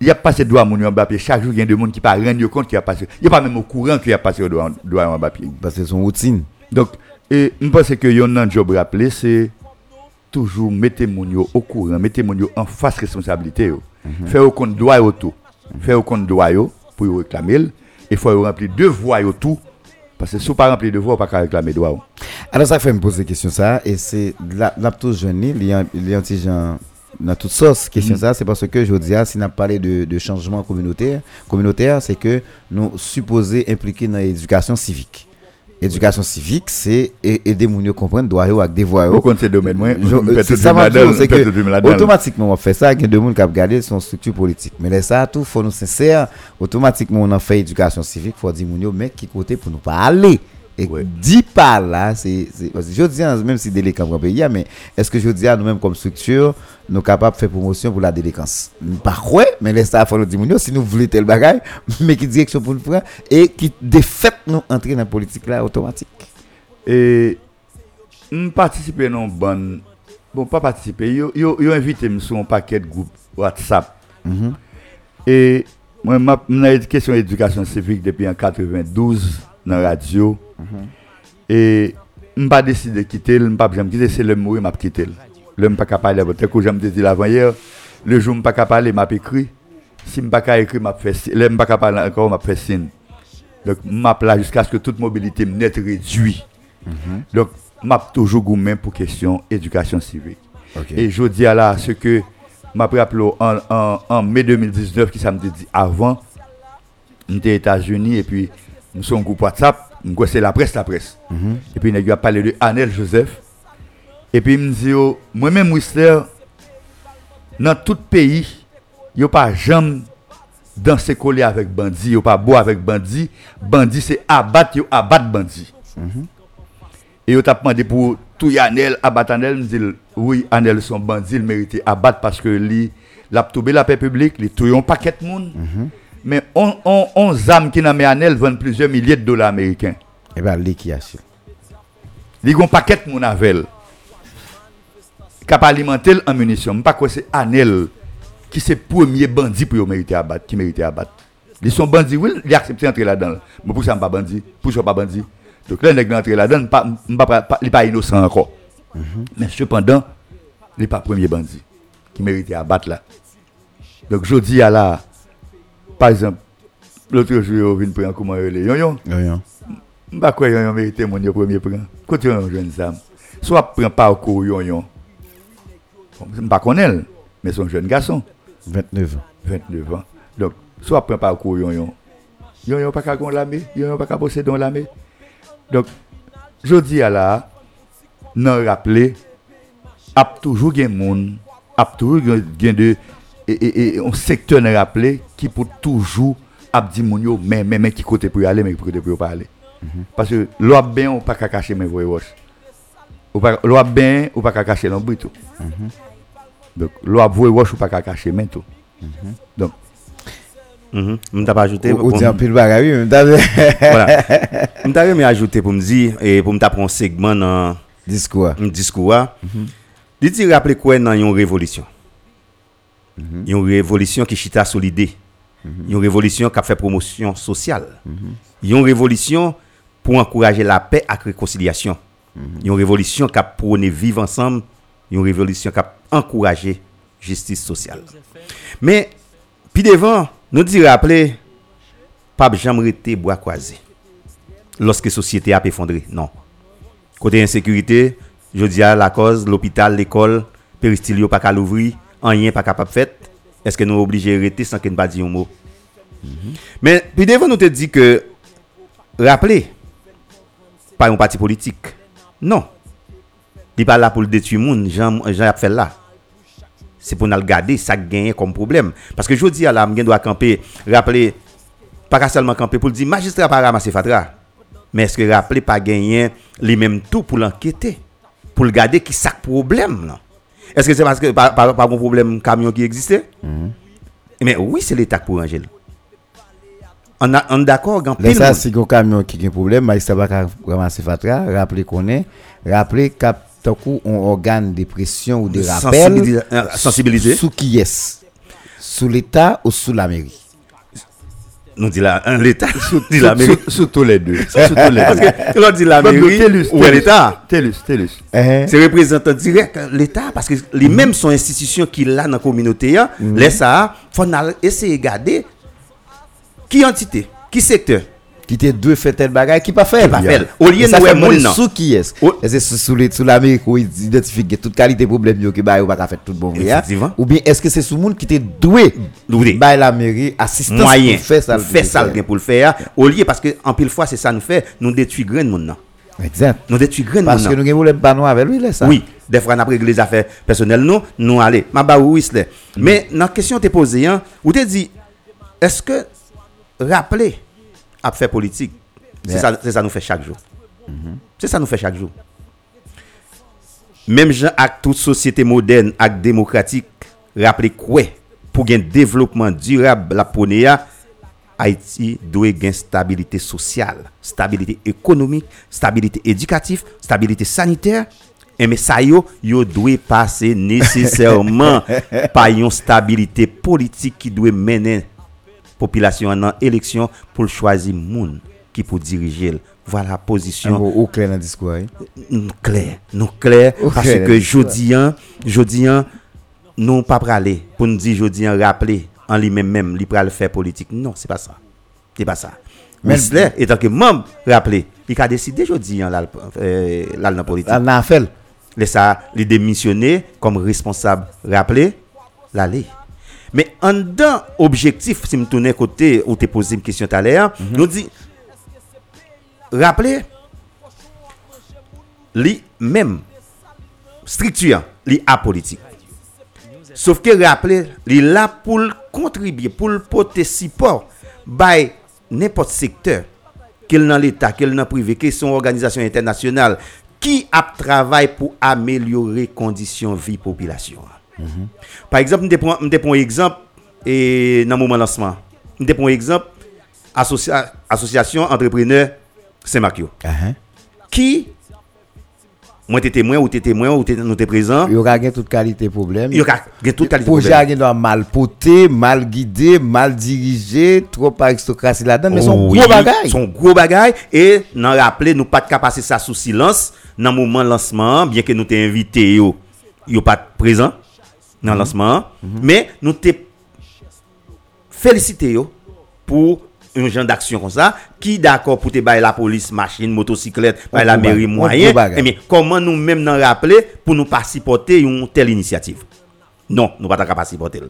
il n'y a pas de droit à mon Mbappé. Chaque jour, il y a des gens qui ne pas compte qu'il y a passé. Il n'y a pas même au courant qu'il y a passé droit à Mbappé. Parce que c'est son routine. Donc, et je pense que yon nan job rappelé, c'est toujours mettre mon yo au courant, mettre mon yo en face responsabilité. yo. Faire au compte droit yo tout. Faire au compte droit pour réclamer. Et faut remplir devoir yo tout. Parce que si vous pas remplir devoir, vous pas réclamer droit. Alors ça fait me poser question ça et c'est la la tout jeune il y a il y a un petit genre dans toute sauce question ça c'est parce que je dis ah, si n'a parlé de, de changement communautaire communautaire c'est que nous supposés impliquer dans l'éducation civique éducation civique c'est aider moun yo comprendre droit avec devoir ces domaines, moi, c'est ça c'est que automatiquement on fait ça, il y a deux monde qui son structure politique. Mais là ça tout faut nous sincère, automatiquement on a fait éducation civique, faut dire moun yo mais qui côté pour nous pas aller. Et Ouais. dit par là, c'est je dis hein, même si délinquant comme pays, mais est-ce que je dis à nous-mêmes comme structure, nous capables de faire promotion pour la délinquance Pas quoi, mais laisse ça faut nous si nous voulons tel bagage, mais qui direction pour nous prendre et qui de fait nous entrer dans la politique là automatique. Et je participer dans bonne bon pas participer, yo yo, yo invité sur un paquet de groupe WhatsApp. Mhm. Et moi m'a dans question éducation civique depuis en 92 la radio. Et je pas décidé de quitter, je pas jamais quitter, le mourir m'a quitter. Le pas capable tel que j'aime dit l'avant hier, le jour pas capable parler m'a écrit. Si je pas écrire m'a fait le pas capable encore m'a fait signe. Donc m'a là jusqu'à ce que toute mobilité me net réduite. Donc m'a toujours gourmand pour question éducation civique. Et je dis à là ce que m'a rappelé en, en, en mai 2019 qui me dit avant j'étais aux États-Unis et puis nous sommes un groupe WhatsApp, nous c'est la presse la presse. Et puis il a parlé de Anel Joseph. Et puis il me dit moi-même Whistler dans tout pays, il a pas jamais danser collé avec bandit, yo pas boire avec bandit, bandit c'est abattre abattre bandit. Et yo t'a demandé pour tout Anel abattre Anel, me dit oui, Anel son bandit, il méritait abattre parce que lui l'a tombé la paix publique, il touye un paquet de monde. Mais on on on âmes qui dans Anel vendent plusieurs milliers de dollars américains. Et ben lui qui a su. Li gon paquet moun avel. Kap alimenter l en munitions. M'pas quoi c'est Anel qui c'est premier bandit pour mériter abattre, qui mérite abattre. Ils sont bandits, oui, ils acceptent d'entrer là-dedans. Mais pour ça, pas bandit, pour ça, pas bandit. Donc là, nèg rentré là-dedans, pas pas pas- pas- il pas innocent encore. Mais cependant, il n'est pas premier bandit qui méritait à battre là. Donc je dis à la, par exemple, l'autre jour, on vient prendre comment il est. Yon yon, sais pas yon yon mérité mon premier prend. Quand yon jeune femme, soit prend parcours yon yon. Bon, Je ne sais pas connaître, mais son jeune garçon. 29 ans. 29 ans. Donc, soit prend parcours yon yon. Yon yon pas qu'à gon l'armée, yon yon pas qu'à bosser dans l'armée. Donc, je dis à la, nan rappeler, ap toujours gen moun, ap toujours gen de, et, et, et, un secteur nan rappeler, qui pour toujours ap di moun yo, mais, mais, mais, qui côté pour y aller, mais qui côté pour y pas aller. Parce que l'on bien, ou pas qu'à cacher mes voix roches. Ou pas, l'on bien, ou pas qu'à cacher l'ombre tout. Donc, l'on voix roche, ou pas qu'à cacher men tout. Donc, Mhm. M'ta pas ajouté Ou pour di an pil bagay, oui, voilà. M'ta remè ajouté pour me dire et pour m'ta prendre un segment dans Discours. un discours. Li di rappeler quoi dans une révolution? Une révolution qui chita sur l'idée. Une révolution qui a fait promotion sociale. Une révolution pour encourager la paix et la réconciliation. Une révolution qui a prôné vivre ensemble. Une révolution qui a encouragé justice sociale. Mais, puis devant, nous dit rappeler, pas jamais été bois croisé. Lorsque la société a effondré. Non. Côté insécurité, je dis à la cause, l'hôpital, l'école, péristilio pas qu'à l'ouvrir, rien pas capable fait. Est-ce que nous sommes obligés d'arrêter sans qu'on ne pas un mot? Mais puis devant nous te dit que rappeler pas un parti politique. Non. Il pas là pour le détruire monde, Jean Jean fait là. C'est pour nous le garder ça gagne comme problème parce que je dis à la m'gen doit camper, rappeler pas seulement camper pour le dire magistrat pas ramasser fatra. Mais est-ce que rappeler pas gagner les mêmes tout pour l'enquêter? Pour le garder qui ça problème là Est-ce que c'est parce que pas pas pas un problème camion qui existait? Mais oui, c'est l'état pour Angèle. On a on d'accord pile sa, monde. si yon kamyon ki gen problem, magistrat pa ka ramase fatra, rappele konen, rappele kap takou on organe de pression ou de rappel Sensibiliser- euh, sensibiliser. sou ki yes? Sou l'État ou sous la mairie? Nous dit un l'état, dit la sous- mairie. sous- Surtout les deux. Surtout les Parce deux. que l'on dit ou l'état? Tellus, tellus. Eh, C'est représentant direct de l'État parce que les mêmes sont institutions qui là dans la communauté, hein, les ça, faut essayer de garder qui entité, qui secteur. Ki te dwe fè tel bagay ki pa fè. Ki pa fè. Au lieu wè moun nan. Sou ki yes. Ou- E se sou, sou, le- sou la mairie ko identifike tout kalite problem yo ki bay ou pa ka fè tout bon ya. Effectivement. Ou bien eske se sou moun ki te dwe Oui. bay la mairie assistance moyen pour faire ça le gain pour le faire au lieu parce que en pile fois c'est ça nous fait nous détruit grain de non. Exact. nous détruit grain de Parce que monde nou gen problem pa nou avèl, oui, lè sa. Oui, des fois, on a réglé les affaires personnelles, nous, nous allons. Ma ba oui, c'est. Mais, dans la question que tu posée, hein, où tu dit, est-ce que rappeler à faire politique, c'est Yeah. ça, c'est ça nous fait chaque jour. C'est ça nous fait chaque jour. Même gens avec toute société moderne, avec démocratique, rappeler quoi? Pour un développement durable la ponea, Haïti doit gagner stabilité sociale, stabilité économique, stabilité éducative, stabilité sanitaire. Et mais ça yo, yo doit passer nécessairement par une stabilité politique qui doit mener population en élection pour choisir moun qui pour diriger. Voilà la position Ou clair nan discours. hein. nous clair, nous clair parce que jodian, jodian nous pas praler pour nous dire jodian rappeler en lui-même même, lui pral faire politique. Non, c'est pas ça. C'est pas ça. Mais- Mais étant que membre rappeler, il a décidé là dans la politique. Nan fèl. Laisse ça lui démissionner comme responsable rappeler l'aller. Mais en dedans objectif si me tourner côté où tu posé une question tout à l'heure, nous dit rappeler li même structure li apolitique. Sauf que rappeler li là pour contribuer pour le porter support by n'importe secteur qu'il dans l'état, qu'il dans privé, qu'il son organisation internationale qui a pour améliorer conditions vie population. Par exemple, je prends un exemple et dans mon lancement. Je prends un exemple association entrepreneur Saint-Marc hein. qui? Moi t'es témoin ou t'es témoin ou t'es nous t'es présent. Yo ka gen toute qualité problème. Il y a gen toute qualité projet problème. a gen mal porté, mal guidé, mal dirigé, trop aristocratie là-dedans, mais son gros bagay. Son gros bagay. Et nan rappelé, nous pas de passer ça sous silence dans le moment de lancement, bien que nous t'ai invité, yo, yo pas présent dans le lancement. Mais nous t'ai félicité yo pour un genre d'action comme ça, qui d'accord pour te bailler la police, machine, motocyclette, bailler la mairie bagay, moyen. un gros bagay. Eh bien, comment nous même nous rappeler pour nous pas supporter une telle initiative? Non, nous pas capable de supporter.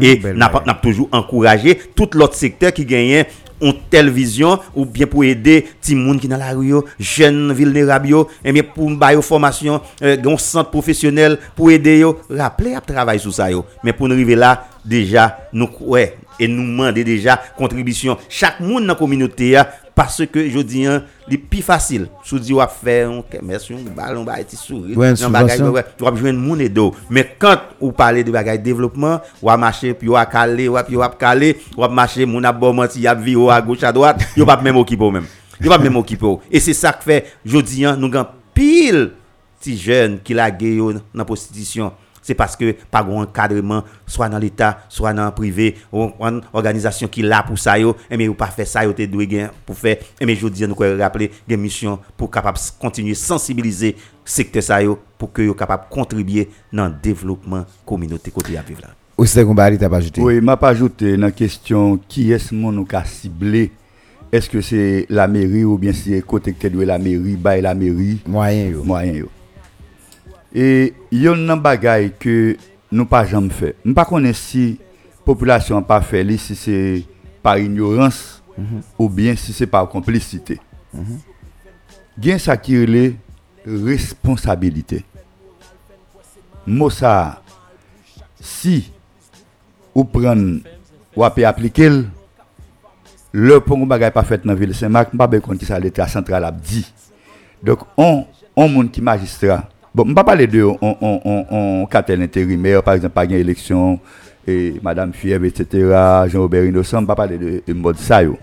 Et belle n'a pas n'a toujours encouragé tout l'autre secteur qui gagne une telle vision ou bien pour aider ti moun qui dans la rue jeunes vulnérables et bien pour bailler formation euh, un centre professionnel pour aider yo. Rappeler à travailler sur ça yo. Mais pour nous arriver là déjà nous ouais et nous demander déjà contribution. Chaque monde dans la communauté parce que je dis hein, les plus facile. Sous dit ou a faire un commerce un ballon sourire une nan bagay, subvention. ouais, tu vas joindre moun et do mais quand ou parler de bagay développement ou a marcher puis ou a caler ou a puis ou a caler ou a marcher moun a bon menti y a viro à gauche à droite yo pas même occupé ou même yo pas même occupé ou. et c'est ça que fait jodi an nous gan pile ti jeunes qui la dans la prostitution c'est parce que pas un encadrement soit dans l'état soit dans le privé ou une organisation qui là pour ça yo et mais ou pas faire ça yo te pour faire et mais jodi an nous quoi rappeler des missions pour capable continuer sensibiliser secteur ça yo pour que yo capable contribuer dans le développement communauté côté à vivre là Ou c'est qu'on bari t'as pas ajouté? Oui, m'a pas ajouté dans la question qui est-ce mon nous ka ciblé? Est-ce que c'est la mairie ou bien c'est côté que de la mairie, bail la mairie, Moyen yo. moyen yo. Et yon nan bagay que nous pas jamais fait. Nous pas connaît si population pas fait li, si c'est par ignorance ou bien si c'est par complicité. Gen ça qui relè responsabilité. Mot ça si ou prendre ou apé appliquer le pour un bagay pas fait dans ville Saint-Marc, pas ben compte qui ça l'état central a dit. Donc on on monde qui magistrat. Bon, on pas parler de on on cartel intérimaire par exemple pas gain élection et madame Fièvre etc. Jean-Robert Innocent, on pas parler de, de mode ça yo.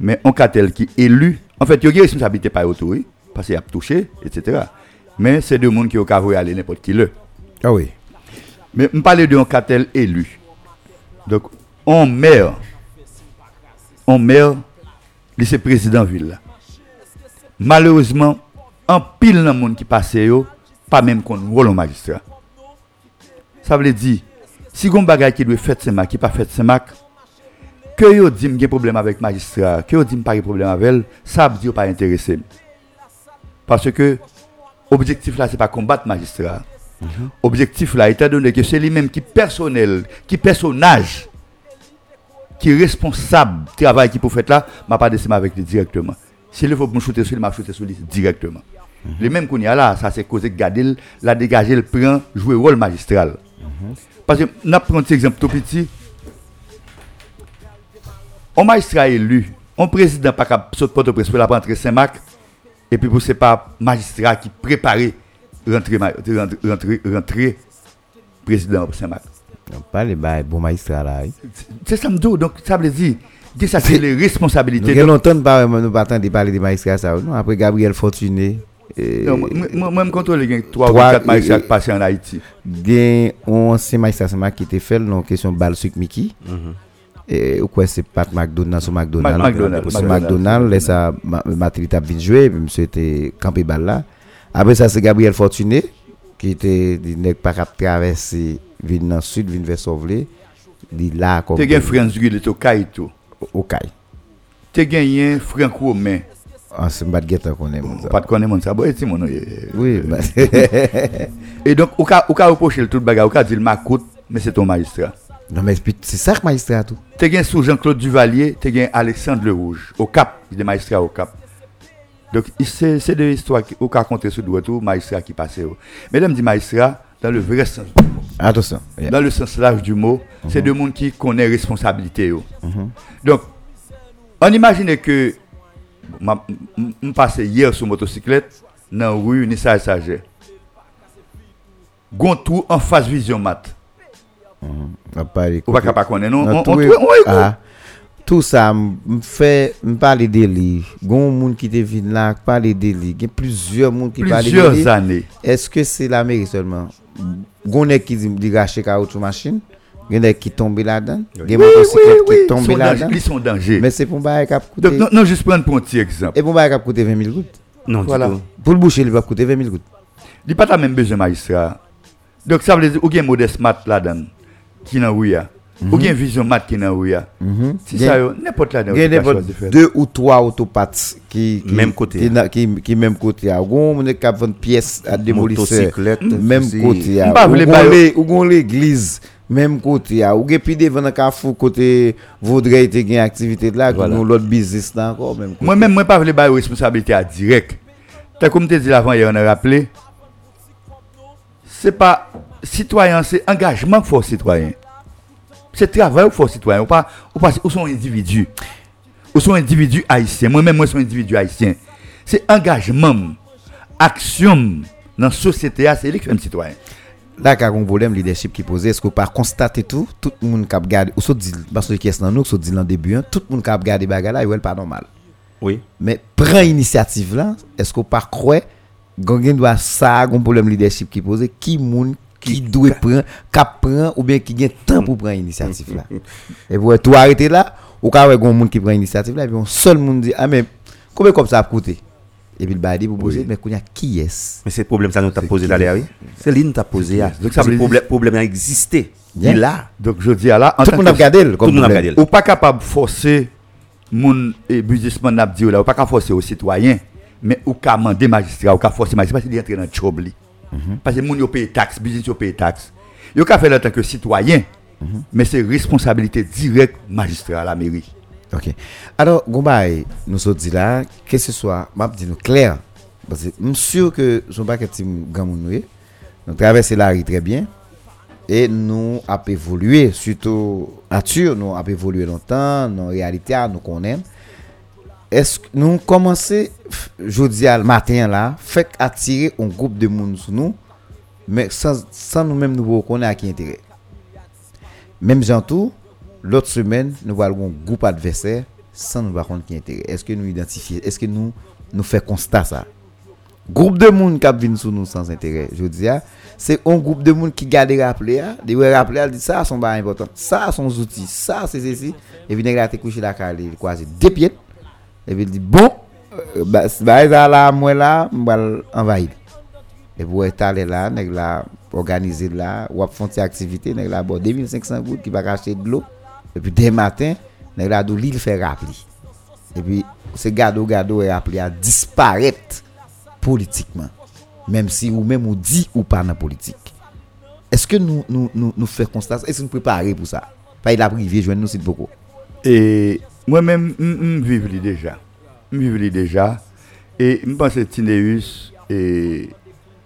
Mais on cartel qui élu, en fait, il y a une responsabilité par autour, parce qu'il a touché etc. Mais c'est deux monde qui cas où aller n'importe qui le. Ah oui. Mais on parle d'un cartel élu. Donc, on maire, on maire, c'est président ville. Malheureusement, en pile dans monde qui passe yo, pas même qu'on rôle magistrat. Ça veut dire, si gon bagay qui doit faire Saint-Marc, qui pas fait Saint-Marc, que yo dit m'gen problème avec magistrat, que yo dit m'pas problème avec elle, ça veut dire pas intéressé. Parce que objectif là c'est pas combattre magistrat. Objectif là, étant donné que c'est lui-même qui personnel, qui personnage, qui est responsable du travail qui peut faire là, m'a pas décidé avec lui directement. Si il faut me shooter sur lui, m'a shooter sur lui directement. Le même qu'on y a là, ça c'est causé garder, le- la dégager, le prend, jouer rôle magistral. Parce que, n'a pris un petit exemple tout petit. Un magistrat élu, un président pas capable sauter porte presse pour la rentrer Saint-Marc, et puis pour c'est pas magistrat qui préparait rentrer, rentrer, président Saint-Marc. On parle de bon magistrat là. oui. C'est ça me dit, donc ça veut dire, que ça c'est les Nous responsabilités. Donc, longtemps pas nous pas parler de magistrat ça. Non, après Gabriel Fortuné. Moi, moi, je contrôle les 3 ou Trois, 4 magistrats euh, qui passent en Haïti. gen un ancien magistrat Saint-Marc qui était fait non question bal Mickey. Et ou quoi c'est Pat McDonald sur McDonald? Mac- McDonald, laisse ça Matri t'a vinn jouer, monsieur était campé bal ça c'est Gabriel Fortuné qui était dit nèg pas cap traverser vinn dans sud, Frans Kaito. Franck Romain. Ah de guetta qu'on aime ça. Pas de connaître mon ça. Bon, c'est mon nom, eh, Oui, Et donc, au cas, au cas reprocher le tout bagage, au cas dire le macoute, mais c'est ton magistrat. non c'est ça que magistrat tout. Tu as sous Jean-Claude Duvalier, tu as Alexandre Le Rouge, au Cap, il est magistrat au Cap. Donc, il- c'est c'est des histoires qui- au cas compter sur le tout, magistrat qui passe. Mesdames dit magistrat, dans le vrai sens, Attention. yeah. dans le sens large du mot, c'est des gens qui connaissent responsabilité. yo. Donc, on imagine que je passé hier sur motocyclette dans la rue Nissa et Saget. Gon tout en face vision mat. Ou pas capable connaître non Non, on, tout Ah. ça me fait me parler de lui. Gon monde qui te vinn là parler de lui. Il y a plusieurs monde qui parlent de lui. Plusieurs années. Est-ce que c'est la mairie seulement Gon qui dit racher caoutchouc machine, gon nèg qui tombe là-dedans, gon Oui, motocyclette oui, qui oui. tombe Sont là-dedans. Ils sont en danger. Mais c'est pour bail cap Donc, coûter non, non, juste prendre pour un petit exemple. et pour bail cap coûter 20 000 gouttes. Non, du Voilà. Pour le boucher, il va coûter 20 000 gouttes. Il n'y a pas même besoin magistrat. Donc ça veut dire ou bien modeste mat là-dedans qui nan ouya. Ou bien vision mat qui nan ouya. Mhm. C'est Gen- ça yo, n'importe là Il y a deux ou trois autopaths qui, qui Même côté. qui, na- qui, qui même côté a gon mon qui vend pièces à démolisseur même côté a ou gon l'église Mem kote ya, ou ge pi devan ak a fou kote vodre ite gen aktivite la, kon nou lot bizis nan kon menm kote. Mwen menm mwen pa vle baye responsabilite a direk. Ta kom te di lavan ye an a rappele, se pa sitwayan se engajman fò sitwayan. Se travay ou fò sitwayan, ou pa, ou pa, ou son individu. Ou son individu haisyen, mwen menm mwen son individu haisyen. Se engajman, aksyon nan sosyete ya, se li ki fèm sitwayan. Là, quand on problème leadership qui posé, est-ce que pas constater tout, tout le monde qui a regardé, ou dit, parce que est dans nous, soit dit dans le début, hein, tout le monde qui a regardé bagarre là, il est pas normal. Oui. Mais prend initiative là, est-ce qu'on pas croire qu'on doit ça, un problème leadership qui pose, qui moun qui doit prendre, qui prend ou bien qui gagne temps pour prendre initiative là. Et pour tout arrêter là, ou quand un monde qui prend initiative là, et puis un seul monde dit ah mais combien comme ça a coûté? Et puis le badi pour poser mais kounya qui est Mais c'est le problème, ça nous t'a posé d'aller, oui. C'est lui qui t'a posé. ah. Donc, ça le problème, problème a existé. Il est là. Donc, je dis à là, Tout le monde a regardé le Tout le monde a regardé. ou pas capable de forcer mon businessman n'a dit là ou pas capable forcer aux citoyens mais ou ka demander magistrat ou ka forcer magistrat parce qu'il entre dans le job li parce que moun yo paye taxe business yo paye taxe yo ka faire en tant que citoyen mais c'est responsabilité directe magistrat à la mairie Alors, nous sommes dit là, que ce soit, m'a dit clair, parce que je suis sûr que je ne pas que tu nous nous traversons la rue très bien, et nous avons évolué, surtout nature, nous avons évolué longtemps, nos réalités, nous connaissons. Est-ce que nous commençons, jeudi à matin là, fait attirer un groupe de monde sur nous, mais sans, nous-mêmes nous reconnaître à qui intérêt. Même gens tout, l'autre semaine, nous voyons un groupe adversaire sans nous voir qui intérêt. Est-ce que nous identifions, est-ce que nous nous fait constat ça? Groupe de monde qui viennent sur nous sans intérêt. Je dis ah, c'est un groupe de monde qui garde ah, des ouais rappeler, elle dit ça son pas important, ça son outils, ça c'est ceci et puis la te couché la cale, il croise deux pieds et puis il dit bon euh, bah bah ça là moi là, m'val envahir. Et pour être allé là, nèg la organisé là, ou a font une activité, la bon 2500 gouttes qui va acheter de l'eau. epi de matin, neg la do li l fè rap li. Epi se gado gado e rap li a disparet politikman. Mem si ou mem ou di ou pa nan politik. Eske nou, nou, nou, nou fè konstas? Eske nou prepare pou sa? Paye la privye jwen nou sit boko. E mwen men m vive li deja. M vive li deja. E m panse Tineus e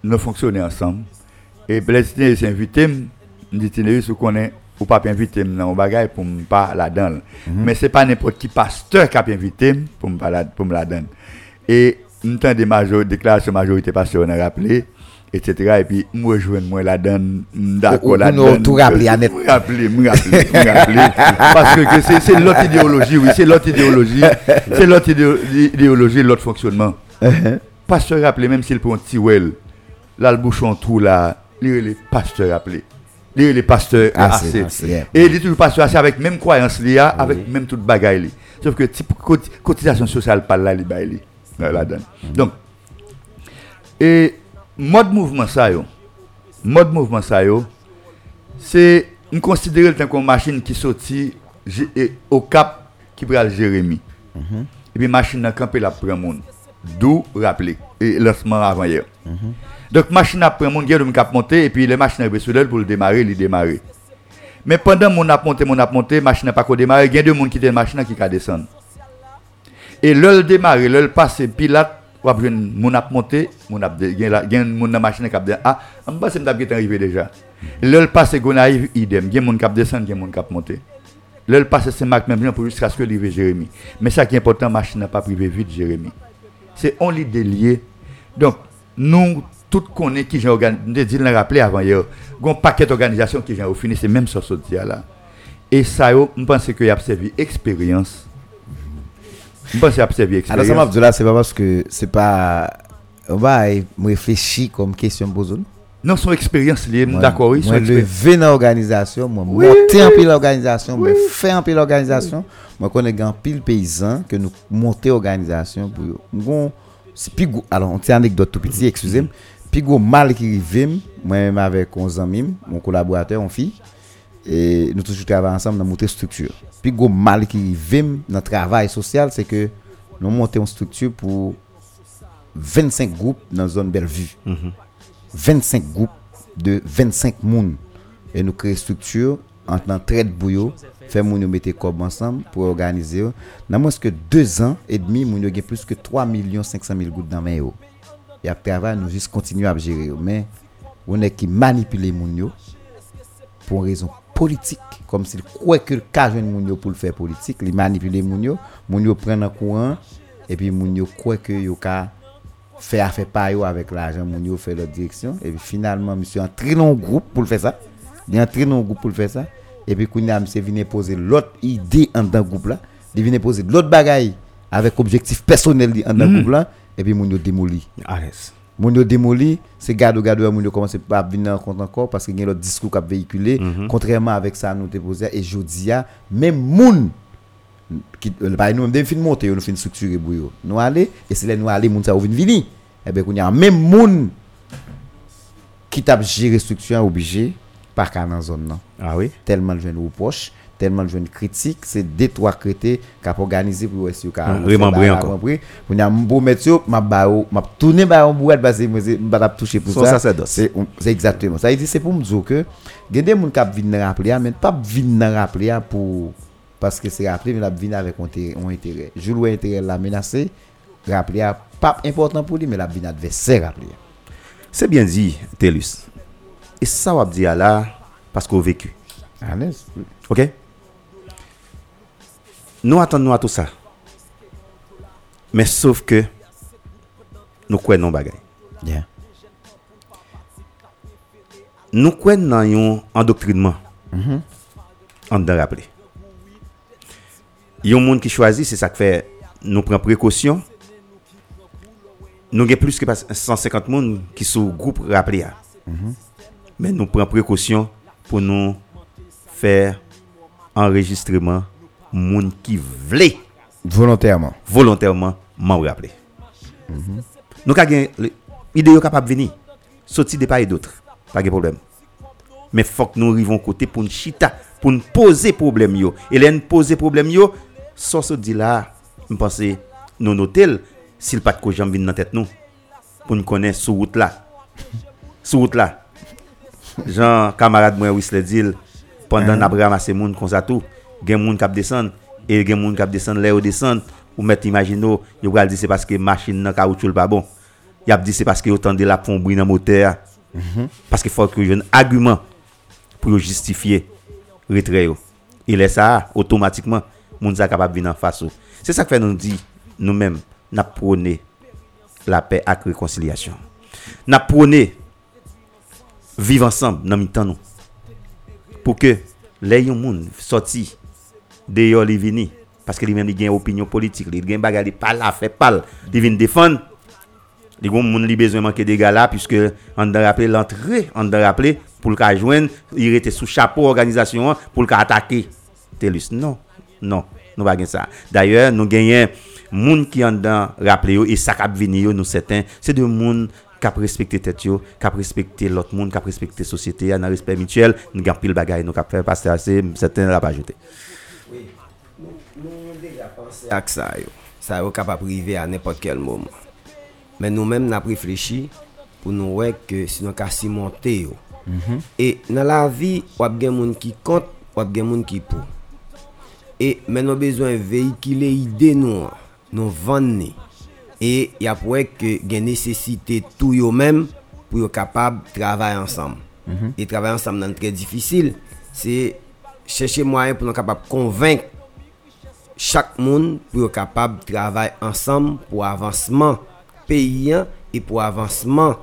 nou fonksyonè ansam. E bles Tineus invite m, m di Tineus ou konen ou pas invité me dans un bagage pour me pas la donne mais c'est pas n'importe qui pasteur qui a invité pour me la pour me la donne et m'entend des major déclaration majorité pasteur on a rappelé etc. Et puis, moi, je moi la donne, d'accord, la nous donne. tout rappeler à net. Me rappeler, me rappeler, me rappeler. Parce que, c'est, l'autre idéologie, oui, c'est l'autre idéologie. C'est l'autre idéo- idéologie, l'autre fonctionnement. Pasteur rappelé, même s'il prend un petit well, là, le bouchon tout là, il est pasteur rappelé. Il est pasteur Ah, c'est- assez. yeah. Et il est toujours pasteur assez avec même croyance li a, avec même toute bagaille. Sauf que type coti- cotisation sociale par là. Là, donne. Donc, et mode mouvement ça yo, mode mouvement ça yo, c'est considérer le comme machine qui sorti J- et au cap qui pral Jérémy. Et puis machine a campé la prend monde. D'où rappeler et lancement avant hier. Donc machine a prend monde, il y a de cap monter et puis les machines arrivent sur pour le démarrer, il démarrer. Mais pendant mon a monté, mon a monté, machine n'a pas qu'au démarrer, il y a deux monde qui était machine qui ka descendre. Et le démarrer, le passer pilote, ou après mon a monté, mon a il y a mon machine qui a dit ah, en bas c'est m'tap qui est arrivé déjà. Le passer Gonaïve idem, il y a mon cap descendre, il y a mon cap monter. Le passe c'est Marc même pour jusqu'à ce que arrive Jérémy. Mais ça qui est important, machine n'a pas privé vite Jérémy. C'est on les délié. Donc nous tout connaît qui j'ai organisé, dit le rappeler avant hier. Gon paquet d'organisations qui j'ai au fini c'est même sur ce là. Et ça, je pense qu'il y a servi expérience. Je pense qu'il y a servi Alors, ça expérience. là, c'est pas parce que c'est pas. On va réfléchir comme question posée. Non, son expérience liée, d'accord, oui, Moi, expérience. lever dans l'organisation, moi, monter en pile l'organisation, moi, faire en pile l'organisation. Moi, connais un pile paysan que nous monter l'organisation pour gros- alors, on tient anecdote tout petit, excusez-moi. Puis gros mal qui arrive, moi-même avec 11 amis, mon collaborateur, on fille, et nous toujours travaillons ensemble dans monter structure. Puis gros mal qui arrive dans le travail social, c'est que nous montons une structure pour 25 groupes dans la zone Bellevue. 25 groupes de 25 moun. Et nous créons structure entre un trait de bouillot, faire moun yo mettre comme ensemble pour organiser. yo. Dans moins que deux ans et demi, moun yo gen plus que 3 500 000 gouttes dans main yo. Et après travail, nous juste continuer à gérer. Mais on est qui manipule moun yo pour raison politique. Comme s'il croit que le cas yo pour le faire politique, il manipule moun yo, moun yo prennent un courant et puis moun yo croit que yo ka faire affaire par avec l'argent moun yo fait leur direction. Et puis finalement monsieur entré dans un groupe pour le faire ça. Il est entré dans un groupe pour le faire ça. Et puis kounya monsieur vient poser l'autre idée en dans groupe là, il vient poser l'autre bagaille avec objectif personnel en dans groupe là et puis moun yo démoli. À l'aise. Moun yo démoli, c'est gado gado moun yo commence pas venir en compte encore parce que y a l'autre discours qui a véhiculé contrairement avec ça nous déposer et jodia même moun qui par nous même fin monter nous fin structurer pour yo. Nous aller et c'est là nous aller moun ça vinn vini. Et ben kounya même moun qui t'a gérer structure obligé pas qu'à dans zone non Ah oui? tellement de jeunes reproches, tellement de jeunes critiques, c'est deux trois crétés qui a organisé pour essayer de Ah, encore. Pour y a un beau métier, m'a bao, m'a tourné ba un boîte parce que pas toucher pour ça. C'est c'est exactement. Ça c'est pour me dire que des rappeler mais pas rappeler pour parce que c'est rappelé mais la avec un intérêt. Je loue intérêt la menacer, rappeler pas important pour lui mais la adversaire rappeler. C'est bien dit, Telus. Et ça, on va dire là, parce qu'on a vécu. OK? Nous attendons à tout ça. Mais sauf que nous croyons dans bagaille. Bien. Nous croyons dans un endoctrinement. On doit rappeler. Il y a un monde qui choisit, c'est ça qui fait nous prenons précaution. Nous avons plus que pas 150 personnes qui sont au groupe rappelé. Mais nous prenons précaution pour nous faire enregistrement monde qui voulait Volontairement. volontairement m'en rappeler. Nous avons l'idée capable de venir, sortir des pas et d'autres, pas de problème. Mais faut que nous arrivons côté pour nous chita, pour nous poser problème yo. Et là nous poser problème yo, ça se dit là, je pense nous noter s'il pas de quoi jambe dans tête nous pour nous connaître sur route là. Sur route là. Jean camarade moi dit pendant n'a ramasser monde comme ça tout, gen monde qui descend et gen monde qui descend au descend ou mettre imagino, yo va dire c'est parce que machine nan caoutchouc pas bon. Y a dit c'est parce que autant de la bruit dans moteur. Parce qu'il faut que un argument pour justifier retrait yo. Et là ça automatiquement moun sa capable venir en face. C'est ça que fait nous dit nous-mêmes n'a prôné la paix et la réconciliation. N'a prôné vivre ensemble dans mi-temps nous. Pour que les yon moun sorti dehors li vini parce que lui même il gagne opinion politique, il gagne bagarre li pas là fait pas, il vient défendre. Les gens li besoin manquer des gars là puisque on doit rappeler l'entrée, on doit rappeler pour le joindre, il était sous chapeau organisation pour le attaquer. Telus. Non, non, nous pas ça. D'ailleurs, nous gagnons moun qui rappeler yo et ça cap venir nous certains, c'est de moun cap respecter tête yo, cap respecter l'autre monde, cap respecter société, en respect mutuel, nous gagne pile bagaille, nous cap faire passer assez certains là pas ajouter. ak sa yo. Sa yo kapap rive a nepot kel moman. Men nou men nap reflechi pou nou wek ke sinon ka simonte yo. Mm -hmm. E nan la vi wap gen moun ki kont, wap gen moun ki pou. E men nou bezwen veyikile ide nou an, nou vanne. E yap wek gen nesesite tou yo men pou yo kapab travay ansam. Mm -hmm. E travay ansam nan tre difisil. Se chèche mwayen pou nou kapab konvenk chak moun pou yo kapab travay ansam pou avansman peyen e pou avansman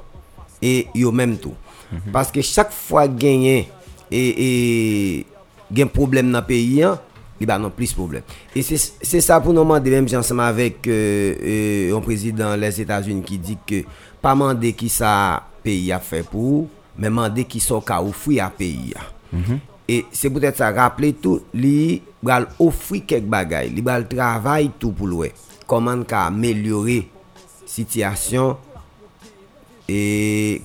e yo menm tou. Mm -hmm. Paske chak fwa genyen e, e gen problem nan peyen, li e ba nan plis problem. E se sa pou nou mande menm jansama vek euh, e, yon prezident les Etats-Unis ki di ke pa mande ki sa peyen fe pou, men mande ki so ka ou fwi a peyen. Mm -hmm. E se pou tèt sa rappele tou, li bral ofri kek bagay, li bral travay tou pou lwe. Koman ka amelyore sityasyon e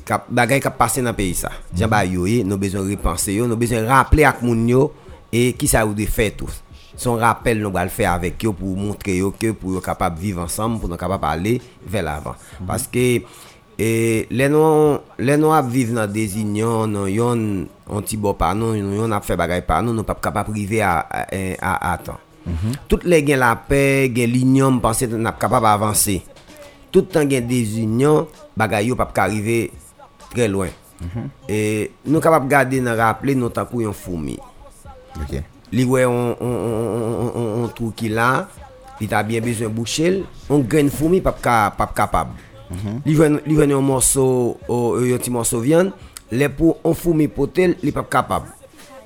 kap, bagay kap pase nan peyi sa. Mhm. Jan ba yo e, nou bezon repanse yo, nou bezon rappele ak moun yo e ki sa ou de fè tou. Son rappel nou bral fè avèk yo pou montre yo ke pou yo kapap viv ansam, pou nou kapap ale vel avan. Mhm. Paske... E lè nou ap viv nan dezignan, nan yon antibo pa nou, yon ap fe bagay pa nou, nou pap kapap rive a, a, e, a, a tan. Mm -hmm. Tout lè gen la pe, gen linyon, mpansè nan ap kapap avanse. Tout tan gen dezignan, bagay yo pap karive tre lwen. Mm -hmm. E nou kapap gade nan raple nou takou yon foumi. Okay. Li wè yon tou ki la, li ta bien bezwen bouchel, yon gen foumi pap, ka, pap kapab. Li wè li wè un morceau o un petit morceau viande, les pour on fourmi potel, li pas capable.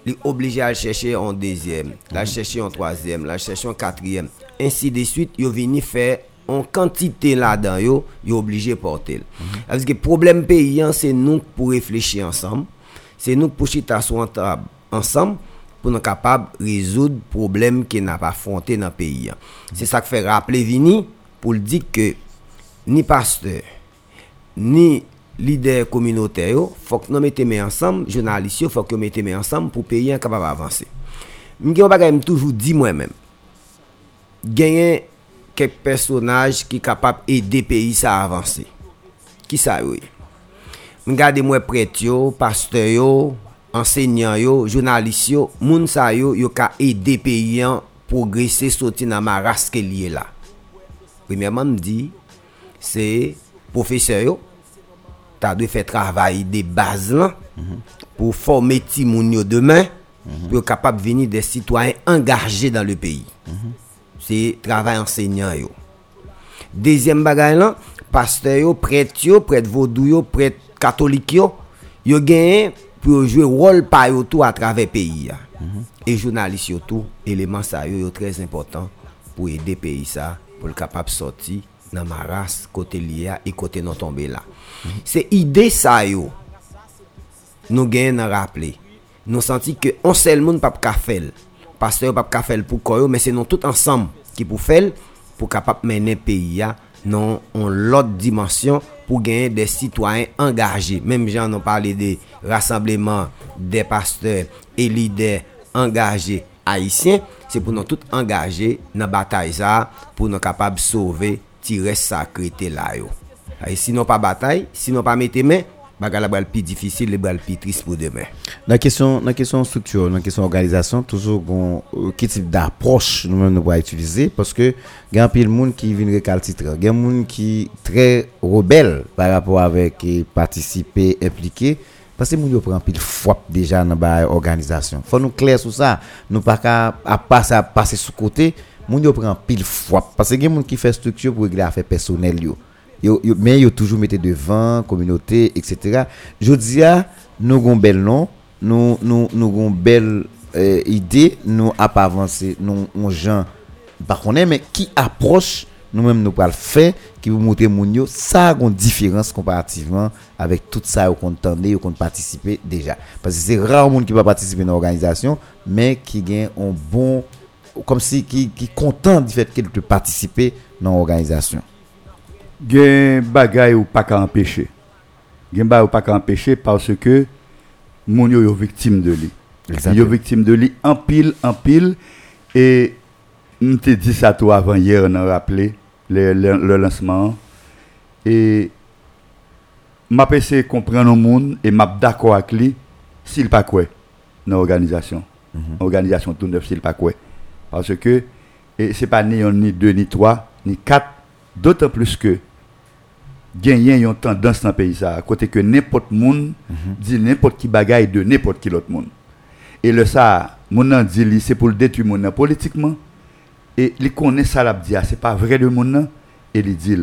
Li obligé à le chercher en deuxième, la chercher en troisième, la en quatrième, ainsi de suite, yo vini faire en quantité là-dedans yo, yo obligé porter. Parce que problème paysan c'est nous pour réfléchir ensemble, c'est nous pour chita une table ensemble pour nous de résoudre le problème qui n'a pas affronté dans le pays. C'est ça que fait rappeler Vini pour le dire que ni pasteur, ni lider communautaire, il faut que nous mettions ensemble, journalistes, il faut que nous mettions ensemble pour payer un capable avancer. Je me toujours dit moi-même, gagner quelques personnages qui sont capables d'aider pays à avancer. Qui ça, oui? Regardez moi prêtre, pasteur, yo, enseignant, journaliste, moun sa yo, yo ka aider pays progresser, sortir dans ma race qui est là. Premièrement, me dit, se profeseur yo, ta dwe fè travay de baz lan, mm -hmm. pou forme ti moun yo demen, mm -hmm. pou yo kapap veni de sitwayen engarje dan le peyi. Mm -hmm. Se travay ensegnan yo. Dezyem bagay lan, paste yo, pret yo, pret vodou yo, pret katolik yo, yo genyen pou yo jwe rol pa yo tou a travè peyi ya. E jounalist yo tou, eleman sa yo yo trez important pou ede peyi sa, pou l kapap soti, nan maras kote liya e kote nan tombe la. Mm. Se ide sa yo, nou gen nan rappele. Nou santi ke on sel moun pap ka fel. Pasteur pap ka fel pou koyo, men se nou tout ansam ki pou fel pou kapap menen peyi ya nan on lot dimensyon pou genye de sitwayen angaje. Mem jan nou pale de rassembleman de pasteur e lider angaje haisyen, se pou nou tout angaje nan batay za pou nou kapab sove de sauver tirer sacré là yo. Et sinon pas bataille, sinon pas mettre main, bagala la bral plus difficile, le bral demain. Dans la question, dans la question structure, dans la question organisation, toujours gon, euh, quel type d'approche nous-mêmes nous pourrons utiliser parce que il y a un pile monde qui vient récalcitrant, il y a un monde qui très rebelle par rapport avec et participer, impliquer parce que moun yo prend pile fois déjà dans la organisation. Faut nous clair sur ça, nous pas qu'à à passer à passer sous côté, moun prend pile fois parce que y a monde qui fait structure pour régler affaires personnelles yo. Yo, yo, toujours mettez devant communauté etc. Je dis nous gon bel nom, nous nous nous gon belle euh, idée, nous a pas avancé, nous on gens connaît mais qui approche nous-mêmes nous pas le faire qui vous montrer moun ça a une différence comparativement avec tout ça qu'on entendait ou qu'on participer déjà parce que c'est rare monde qui va participer dans l'organisation mais qui gagne un bon comme si qui qui content du fait qu'il peut participer dans l'organisation gen bagay ou pas qu'à empêcher. Gen bagay ou pas qu'à empêcher parce que moun yo victime de lui. Yo victime de lui en pile en pile et on te dit ça toi avant hier on a rappelé le, le, le lancement et m'a essayé de comprendre le monde et m'a d'accord avec lui s'il pas quoi dans l'organisation. Organisation tout neuf s'il pas quoi. Parce que et c'est pas ni un ni deux ni trois ni quatre d'autant plus que gagner une tendance dans le pays ça. À côté que n'importe monde dit n'importe qui bagaille de n'importe qui l'autre monde et le ça mon nan dit li, c'est pour le détruire mon politiquement. Et il connaît ça l'a dit ah, c'est pas vrai de mon nan. Et il dit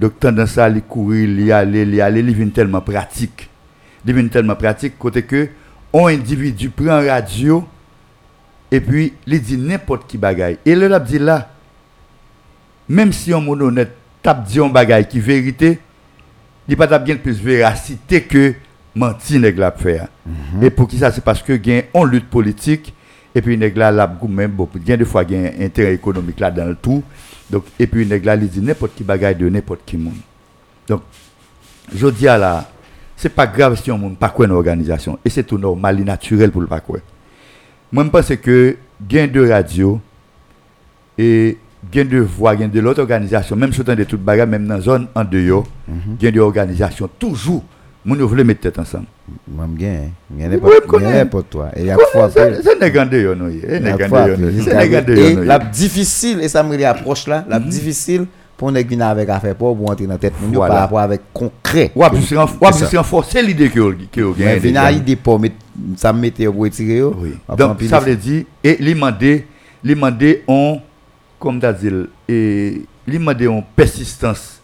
donc tendance à lui courir lui aller lui aller il vient tellement pratique. Il vient tellement pratique côté que un individu prend radio et puis il dit n'importe qui bagaille. Et le dit là, même si on est honnête, tape dit un bagaille qui vérité, il pas bien plus véracité que menti nèg la faire. Et pour qui ça c'est parce que gain on lutte politique et puis nèg la la même beaucoup gain des fois gain intérêt économique là dans le tout. Donc et puis nèg la il dit n'importe qui bagaille de n'importe qui monde. Donc je dis à la c'est pas grave si on monde pas quoi une organisation et c'est tout normal et naturel pour le pas quoi. Moi je pense que gain de radio et gain de voix, gain de l'autre organisation, même si on de toute bagarre, même dans la zone en dehors, gain de organisation, toujours, mon voulait mettre tête ensemble. Moi, je gagne. Je pour toi. Et il y a fois C'est nèg en dehors, non, c'est nèg en dehors, la difficile, et ça me approche là, la difficile pour nèg venir avec affaire pour entrer dans la tête moun yo par rapport avec concret. Ou ou C'est renforcer l'idée que que gagnez. venir idée pour mettre ça me mettait pour retirer on prend Donc, ça veut dire, et mandés, les mandés ont, comme tu as dit, et les mandés ont persistance.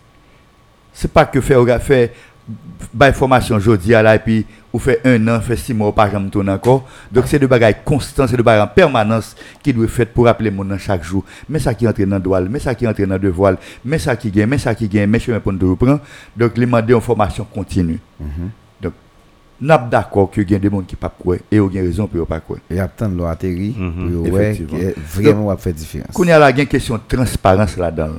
C'est pas que faire, faire, bah, formation aujourd'hui, là, et puis, ou fait un an, fait six mois, pas jamais tourner encore. Donc, c'est de bagailles constants, c'est de bagailles en permanence qui doit être fait pour rappeler mon nom chaque jour. Mais ça qui entre dans le douane, mais ça qui entre dans le voile, mais ça qui gagne, mais ça qui gagne, mais chemin pour nous reprendre. Donc, les mandés ont formation continue. Donc, nous sommes d'accord qu'il y a des gens qui ne pas quoi et ont raison pour ne pas quoi. Il y a tant de l'eau atterri Mhm. pour ouais Effectivement. que vraiment va faire différence. Qu'on y a là, il y a une question de transparence là-dedans.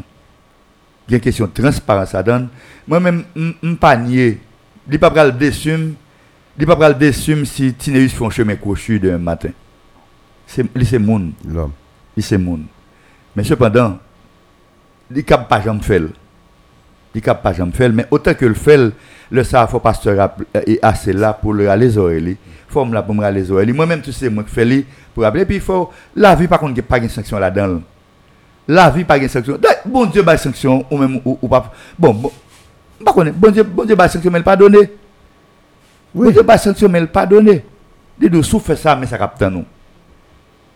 Il y a une question de transparence là-dedans. Moi-même, je ne pas nier. Je ne pas le déçu. Je ne pas le déçu si Tineus fait un chemin crochu d'un matin. C'est monde. L'homme. C'est monde. Mais cependant, il ne pas jamais faire. Il ne pas jamais faire. Mais autant que le fait, le ça, faut pasteur est assez là pour le aller les oreilles. faut me là pour me les oreilles. Moi-même, tu sais, moi qui fais pour appeler. Puis il faut, la vie, par contre, il n'y a pas de sanction là-dedans. La vie, pas de sanction. Bon Dieu, pas de sanction, ou même, ou, ou pas. Bon, bon. Pas connaître. Bon Dieu, bon Dieu, pas de sanction, mais il pas donné. Bon Dieu, pas de sanction, mais il pas donné. Dis nous, sous fait ça, mais ça capte nous.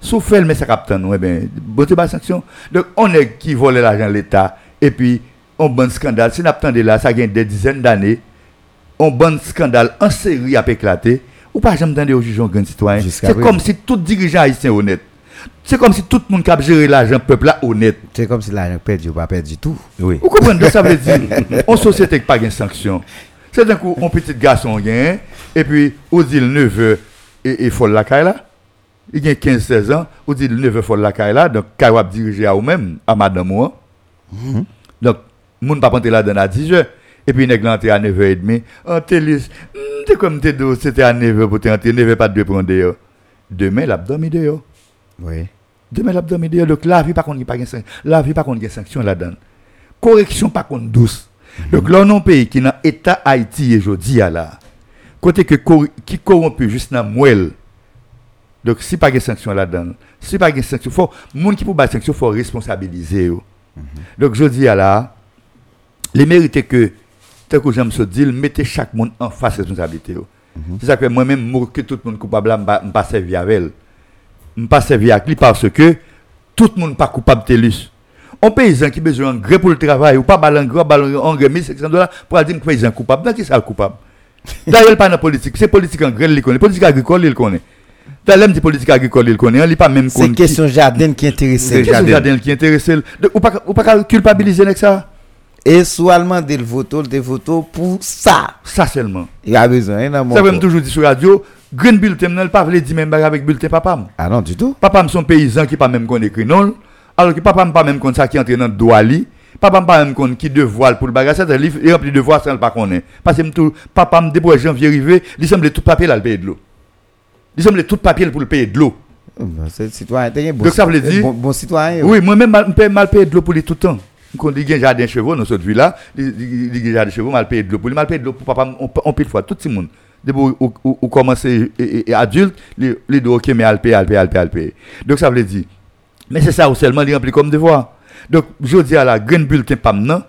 Sous fait, mais ça capte nous. Eh bien, bon Dieu, pas de sanction. Donc, on est qui vole l'argent de l'État, et puis, on bon scandale. Si on attendait là, ça gagne des dizaines d'années. On bon scandale en série a éclaté. Ou pas jamais entendre au juge un grand citoyen. C'est comme si tout dirigeant haïtien honnête. C'est comme si tout le monde qui a géré l'argent peuple là honnête. C'est comme si l'argent perdu ou pas perdu du tout. Oui. Vous comprenez ce que ça veut dire? En société qui n'a pas de sanction. C'est d'un coup, un petit garçon gagne, et puis, on dit le neveu et, et folle la caille là. Il a 15-16 ans, on dit le neveu folle la caille là, donc, caille va diriger à vous-même, à madame moi. Donc, moun pas rentrer là dans à 10 heures. Et puis, nèg l'entrée à 9h30. Oh, Télis, hmm, t'es comme t'es c'était à 9h pour t'entrer, 9h pas de prendre dehors. Demain, l'abdomen dehors. Oui. Demain, l'abdomen dehors. Donc, la vie, par contre, il n'y a pas de sanction. La vie, par contre, il y a sanction là-dedans. Correction, par contre, douce. Donc, là, on a un pays qui est dans l'état Haïti, et je dis à là, côté que qui corrompu juste dans moelle. Donc, si pas de sanction là-dedans, si pas de sanction, faut, monde qui peut pas de sanction, faut responsabiliser. yo. Donc, je dis à là, les mérites que, tel que j'aime se dire, mettez chaque monde en face responsabilité. yo. C'est ça que moi-même, moi, que tout le monde coupable, je ne pas servir avec elle. Je ne pas servir avec lui parce que tout le monde pas coupable de l'us. Un paysan qui a besoin d'un gré pour le travail, ou pas en gré, 1500 dollars, pour dire que paysan coupable. Dans qui ça le coupable? D'ailleurs, il pas dans politique. C'est politique en gré, il connaît. Politique agricole, il connaît. D'ailleurs, dit politique agricole, il connaît. Il pas même C'est question jardin qui intéresse. c'est question jardin. jardin qui intéresse. Ou pas ou pas culpabiliser avec ça? Et allemand des photos, des photos pour ça. Ça seulement. Il a besoin hein, Ça veut corps. toujours dire sur la radio, Green Bulletin, il pas veut dire même avec Bulletin papa. Ah non, du tout. Papa son paysan qui pas même qu'on écrit non. Alors que papa pas même qu'on ça qui entre dans le doigt li. Papa pas même qu'on qui devoir pour le bagage, c'est un livre rempli de devoirs sans le pas connaît. Parce que tout papa me depuis janvier arrivé, il semble tout papier là le payer de l'eau. Il semble tout papier pour le payer de l'eau. Oh, C'est citoyen. bon Donc, ça veut citoyen- dire- Bon, bon citoyen. Oui, moi-même, mal, mal payer de l'eau pour lui tout le temps. Quand il y a un jardin chevaux dans cette ville-là, il il y a jardin chevaux, mal payer de l'eau pour lui, mal payer de l'eau pour papa, on, on pile fois, tout le monde. Où- où commencer adulte, les les deux, ok, mais al payer, al payer, al payer, al payer. Donc ça veut dire, mais c'est ça ou seulement il remplit comme devoir. Donc, je dis à la graine bulletin pas maintenant,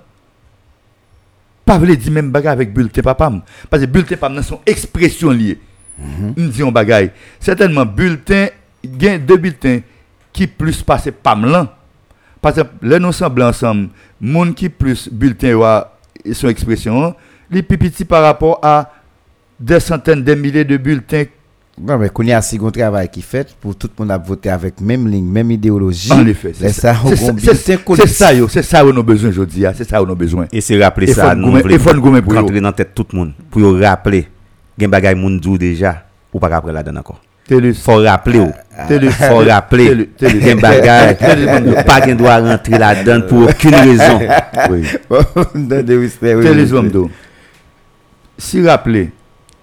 pas veut dire même bagarre avec bulletin papa. Parce que bulletin pas maintenant sont expressions liées. Nous disons bagaille. Certainement, bulletin, il y a deux bulletins qui plus passent pam là. Par exemple, les nous semblent ensemble, monde qui plus bulletin wa son expression, les plus petits par rapport à des centaines de milliers de bulletins Non, mais qu'on y a un travail qui fait pour tout le monde à voter avec même ligne, même idéologie. En effet, c'est c'est ça. C'est ça- c'est- ça, yo, c'est ça où nous avons besoin aujourd'hui. hein. C'est ça nous besoin. Et c'est rappeler Il ça, faut nous gommer- voulons il faut gommer pour rentrer yo. dans la tête tout le monde. Pour rappeler, gen bagay moun dou déjà, ou pas après là-dedans encore. Télé- Faut rappeler ou. Télé- Faut rappeler, bagay, Télé- ou pas doit rentrer là-dedans pour aucune raison. Oui. Des. Si rappeler,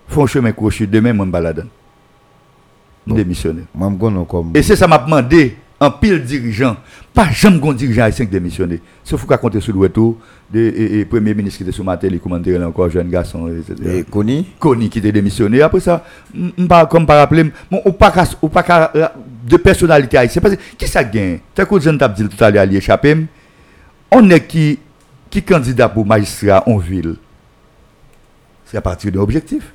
font chemin crochet, demain, moi, je balade. Je Bon. démissionne. Moi, je connais comme. Et c'est ça m'a demandé en pile dirigeant, pas jamais un dirigeant haïtien qui démissionné. Sauf qu'on compter sur le retour et premier ministre qui était sur ma télé, comment dire encore jeune garçon, etc. Et Connie? Kony qui était démissionné. Après ça, comme par rappeler, bon, ou pas euh, de personnalité haïtienne. Parce que qui ça gagne? T'as t'a dit tout à l'heure, il échappé. On est qui, qui candidat pour magistrat en ville? C'est à partir d'un objectif,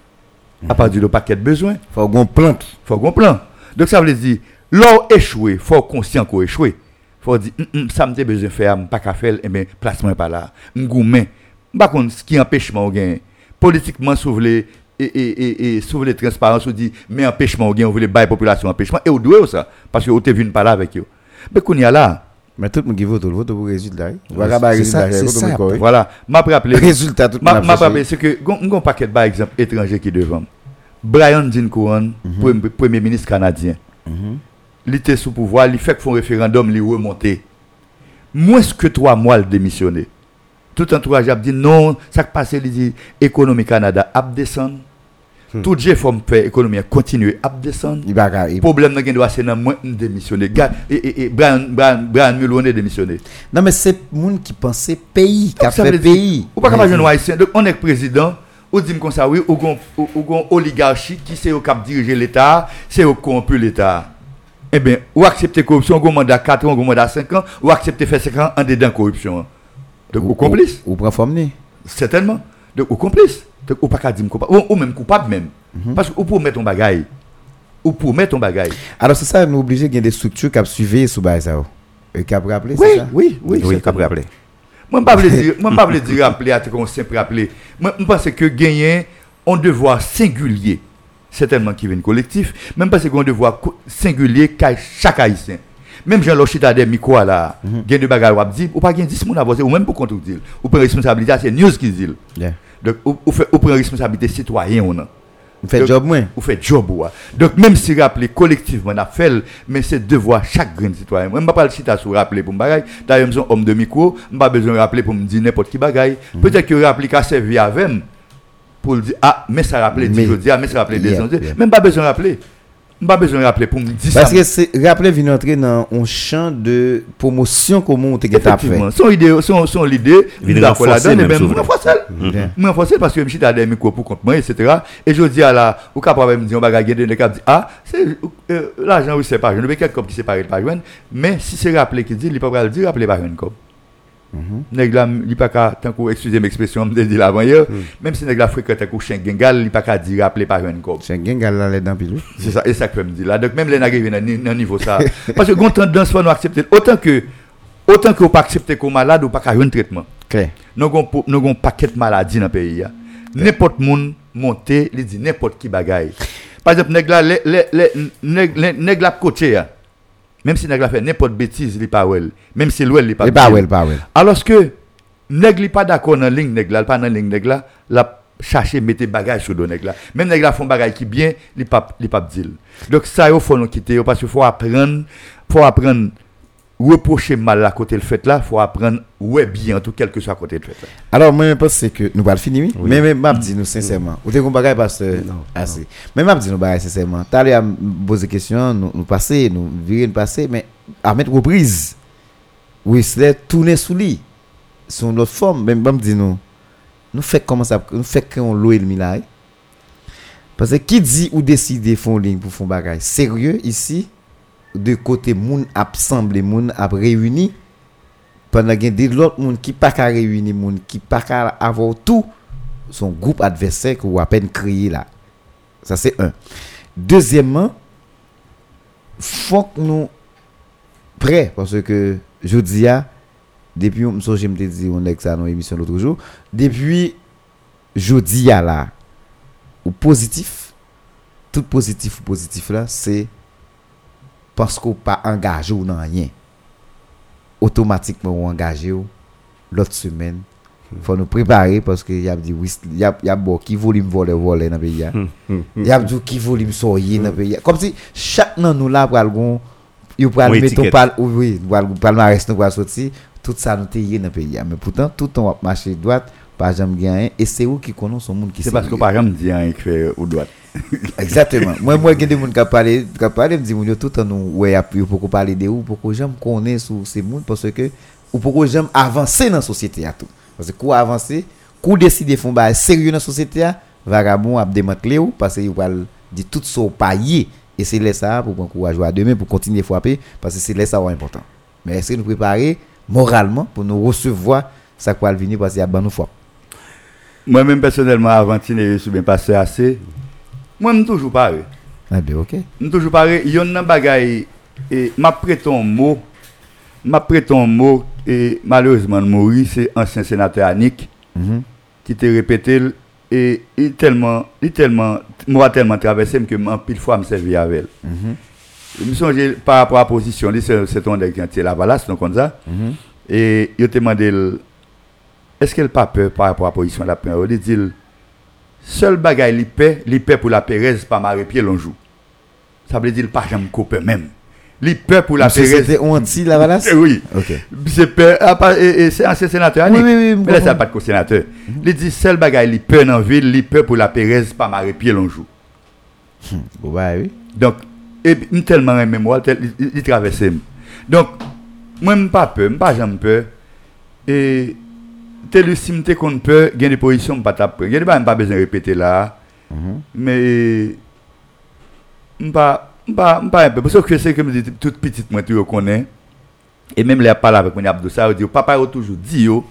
à partir d'un paquet de besoins. faut qu'on plante. faut qu'on plan. Donc ça veut dire, l'or échoué, faut conscient qu'on échoué. faut dire, Hum, hum, ça me te besoin de faire, pas qu'à faire, et bien, placement pas là. M'goumen. Par contre, ce qui empêchement ou gain, politiquement, voulez, et, et, et, et voulez transparence, vous dit, mais empêchement ou gain, vous voulez bailler population empêchement, et vous devez ça, parce que vous êtes venu pas là avec eux. Mais qu'on y a là, Mais tout le monde qui vote, vote pour le résultat. Ouais, Voilà, bah, c'est ça, c'est ça. voilà, m'a rappelé. Résultat, tout le monde ma rappelé, c'est que, on a un paquet par exemple, étranger qui est devant. Brian Cohen, pre- premier ministre canadien. Il était sous pouvoir, il fait que font référendum, il remonté. Moins que trois mois, il démissionné. Tout entourage a dit non, ça qui passe, il dit économie Canada a descendre. Tout j'ai forme fait économie a continuer à descendre. Il- Problème dans doit c'est moins démissionner. Et, et, Brian Brian Brian Mulroney est démissionné. Non, mais c'est le monde qui pensait pays, qui a fait pays. Ou pas capable haïtien. Donc on est président, ou dit comme ça oui, ou gon ou ou oligarchie qui c'est au cap diriger l'état, c'est au corrompu l'état. Eh bien, ou accepter corruption, ou mandat 4 ans, ou mandat 5 ans, ou accepter faire 5 ans en dedans corruption. Donc ou complice, Ou ni. certainement. Donc ou complice. Donc ou pas qu'à dire coupable, ou, ou même coupable même. Parce que ou pour mettre ton bagaille. Ou pour mettre ton bagaille. Alors, c'est ça, nous obligés de des structures qui ont suivi sous base ça. Et qui rappelé, Oui, ça? oui, oui. Oui, qu'après rappeler. Moi, je ne pas dire rappeler à ce qu'on simple rappeler. Moi, je pense que gagner un devoir singulier, certainement qui vient collectif, même parce qu'on devoir singulier qu'à chaque haïtien. Même Jean Lochita des micros là, gagne de bagarre ou dit, ou pas gagne 10 personnes à voter, ou même pour contre dire, ou prend responsabilité, c'est news qui dit. Donc, ou, ou fait, ou prend responsabilité citoyen ou. On fait Donc, job moins. Ou fait job ou. Donc même si rappeler collectivement on a fait mais c'est devoir chaque grand citoyen. Moi pas le citer sur rappeler pour bagaille. D'ailleurs suis un homme de micro, je pas besoin de rappeler pour me dire n'importe qui bagaille. Peut-être que rappeler qu'a servi avec pour dire ah mais ça Mais- dit je dis ah mais ça rappelait des. Même pas besoin de rappeler. Pas besoin de rappeler pour me dire Parce ça. que c'est rappeler vient entrer dans un champ de promotion comment on t'a fait. Effectivement, son idée, son, son l'idée, Vient d'accord renforcer là-dedans, même mais même souvent. renforcer. Moi, renforcer parce que je suis des micros pour contre moi, etc. Et je dis à la, au cap, me dire, on va gagner des cas, ah, c'est, euh, l'argent, oui, c'est pas, je ne veux pas quelqu'un qui sépare pas joindre, mais si c'est rappelé qui dit, il ne peut pas le dire, rappeler pas comme. Nèg la, il pas qu'à, tant qu'on, excusez m'expression, me dit l'avant hier, même si nèg la fréquente un coup chien gengal, il pas qu'à dire, rappeler pas joindre comme. C'est un gang là les dents pilou. C'est ça, et ça que je me dis là. Donc même les à un niveau ça. Parce que quand tendance pour nous accepter, autant que, autant que pas accepter comme malade, ou pas qu'à un traitement. Clair. Nous avons po- nous un paquet de maladies dans le pays. ya. N'importe monde monter, il dit n'importe qui bagaille. Par exemple, nèg la, nèg, la côté. Même si nèg la fait n'importe bêtise, il pas well. Même si l'ouel, il pas Et pas well, pas well. Alors que nèg li pas d'accord dans ligne nèg là, pas dans ligne nèg là, la chercher mettre bagage sur nèg là. Même nèg là font bagage qui bien, li pas li pas dire. Donc ça il faut nous quitter yo, parce qu'il faut apprendre faut apprendre reprocher mal la côté le fait là, faut apprendre ouais bien tout quel que soit côté le fait là. Alors, moi, je pense que nous pas finir, oui. Mais, mais, m'a dit nous sincèrement. Ou t'es parce que, assez. Mais m'a dit nous bagaille sincèrement. T'as allé à poser des questions, nous, nous passer, nous virer, nous passer, mais à mettre reprise. Oui, c'est tourner sous lit. Sur notre forme, même, m'a dit nous. Nous fait comment ça, nous fait qu'on loue le milaï? Parce que qui dit ou décide font ligne pour font bagaille sérieux ici, de côté moun assemblé, moun a réuni, pendant qu'il y a moun qui pas qu'à réunir moun qui pas qu'à avoir tout son groupe adversaire qu'on à peine créé là. Ça c'est un. Deuxièmement faut que nous prêts parce que je dis à depuis on je me dit on est ça dans émission l'autre jour depuis je dis à là ou positif tout positif ou positif là, c'est parce qu'on pas engagé ou dans rien. Automatiquement, on engagé ou l'autre semaine. faut nous préparer parce qu'il y a dit y a, il y a bon qui voulait me voler, voler dans le pays. hein? Il y a dit qui voulait me sortir dans pays. Comme si chaque nan nous là, pour algon, il pour mettre pas oui, pour palmarès nous pour sortir, tout ça nous dans pays. Mais pourtant, tout on va marcher droite, pas jamais. Et c'est où qui connaît son monde qui C'est parce que par exemple, dit rien qui fait au droite. Exactement. moi, moi, a des gens qui parlent, qui parlent, me disent, yo, tout le temps, nous, ouais, appui, pour qu'on parle de ou, pour que j'aime connaître sur ces mondes, parce que, ou pour que j'aime avancer dans la société à tout. Parce que, quoi avancer, quoi décider font bah sérieux dans la société, à, vagabond a démantelé ou, parce qu'il va dire tout ça au paillé. Et c'est là ça pour prendre courage à demain, pour continuer à frapper, parce que c'est là ça qui est important. Mais est-ce que nous préparer moralement pour nous recevoir ça qui va venir, parce qu'il y a bon nous frappe. Moi-même, personnellement, avant de je suis bien passé assez. Moi, je suis toujours pareil. Ah ben, ok. Je suis toujours pareil. Il y a un bagay, et m'a prêté un mot, m'a prêté un mot, et malheureusement, Maurice, c'est ancien sénateur Annick, Mhm. qui t'a répété, et il tellement, il tellement, moi tellement traversé que en pile fois me servi avec elle. Mhm. Je me songe par rapport à la position, c'est ton qui a la balasse, donc comme ça. Mhm. Et il te demandé, est-ce qu'elle n'a pas peur par rapport à la position de la première Il dit, seul bagay li paix, li pour la Pérez, pas marrer pied l'on joue. Ça veut dire, pas jamais coupé même. Li paix pour la Pérez. C'était anti la valasse Oui. Ok. C'est peur, ah, pas- c'est ancien sénateur. Oui, oui, oui, Mais là, ça pas de co-sénateur. Il dit, seul bagay li dans la ville, li paix pour la Pérez, pas marrer pied l'on joue. Bon, bah oui. Donc, et tellement aimé moi, il, traversait. Donc, moi, je pas peur, je pas jamais peur. Et, tel si je qu'on peur, il y a des positions, je pas tape peur. Il y a des choses, pas besoin de répéter là. Mais, je pas, je pas, je pas un. Parce que c'est comme je dis, toute petite, moi, tu le connais. Et même les parler avec mon Abdou ça, dit, papa a toujours dit, yo,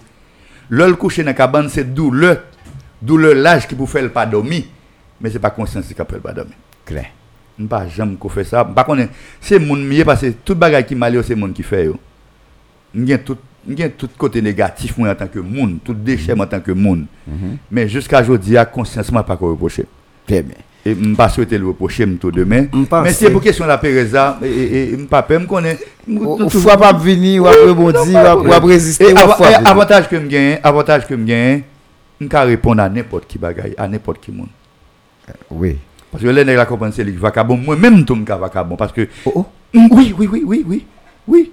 l'ol coucher dans la cabane, c'est douleur. Douleur l'âge qui pour faire le pas dormir. Mais c'est pas conscience qui peut pas dormir. Clair. Je ne pas jamais qu'on fait ça. Par contre, c'est mon mieux parce que tout bagage qui mal c'est mon qui fait yo. Tout m'gen tout côté négatif en tant que monde, tout déchet en tant que monde. Mais jusqu'à aujourd'hui, conscience moi pas qu'on reprocher. Très bien. Et je pas souhaiter le reprocher demain. Mais c'est pour question de la Péreza et et, et m'pas peur me connaît. Ou fois pas venir, ou après rebondir, ou après- ou après résister, ou avantage que gagne, avantage que me gagne, je répondre à n'importe qui à n'importe qui monde. Oui. Parce que là, la comprendre c'est le vacabon. Moi-même, tout me vacabon. Parce que. Oh, oh. Oui, oui, oui, oui, oui. Oui.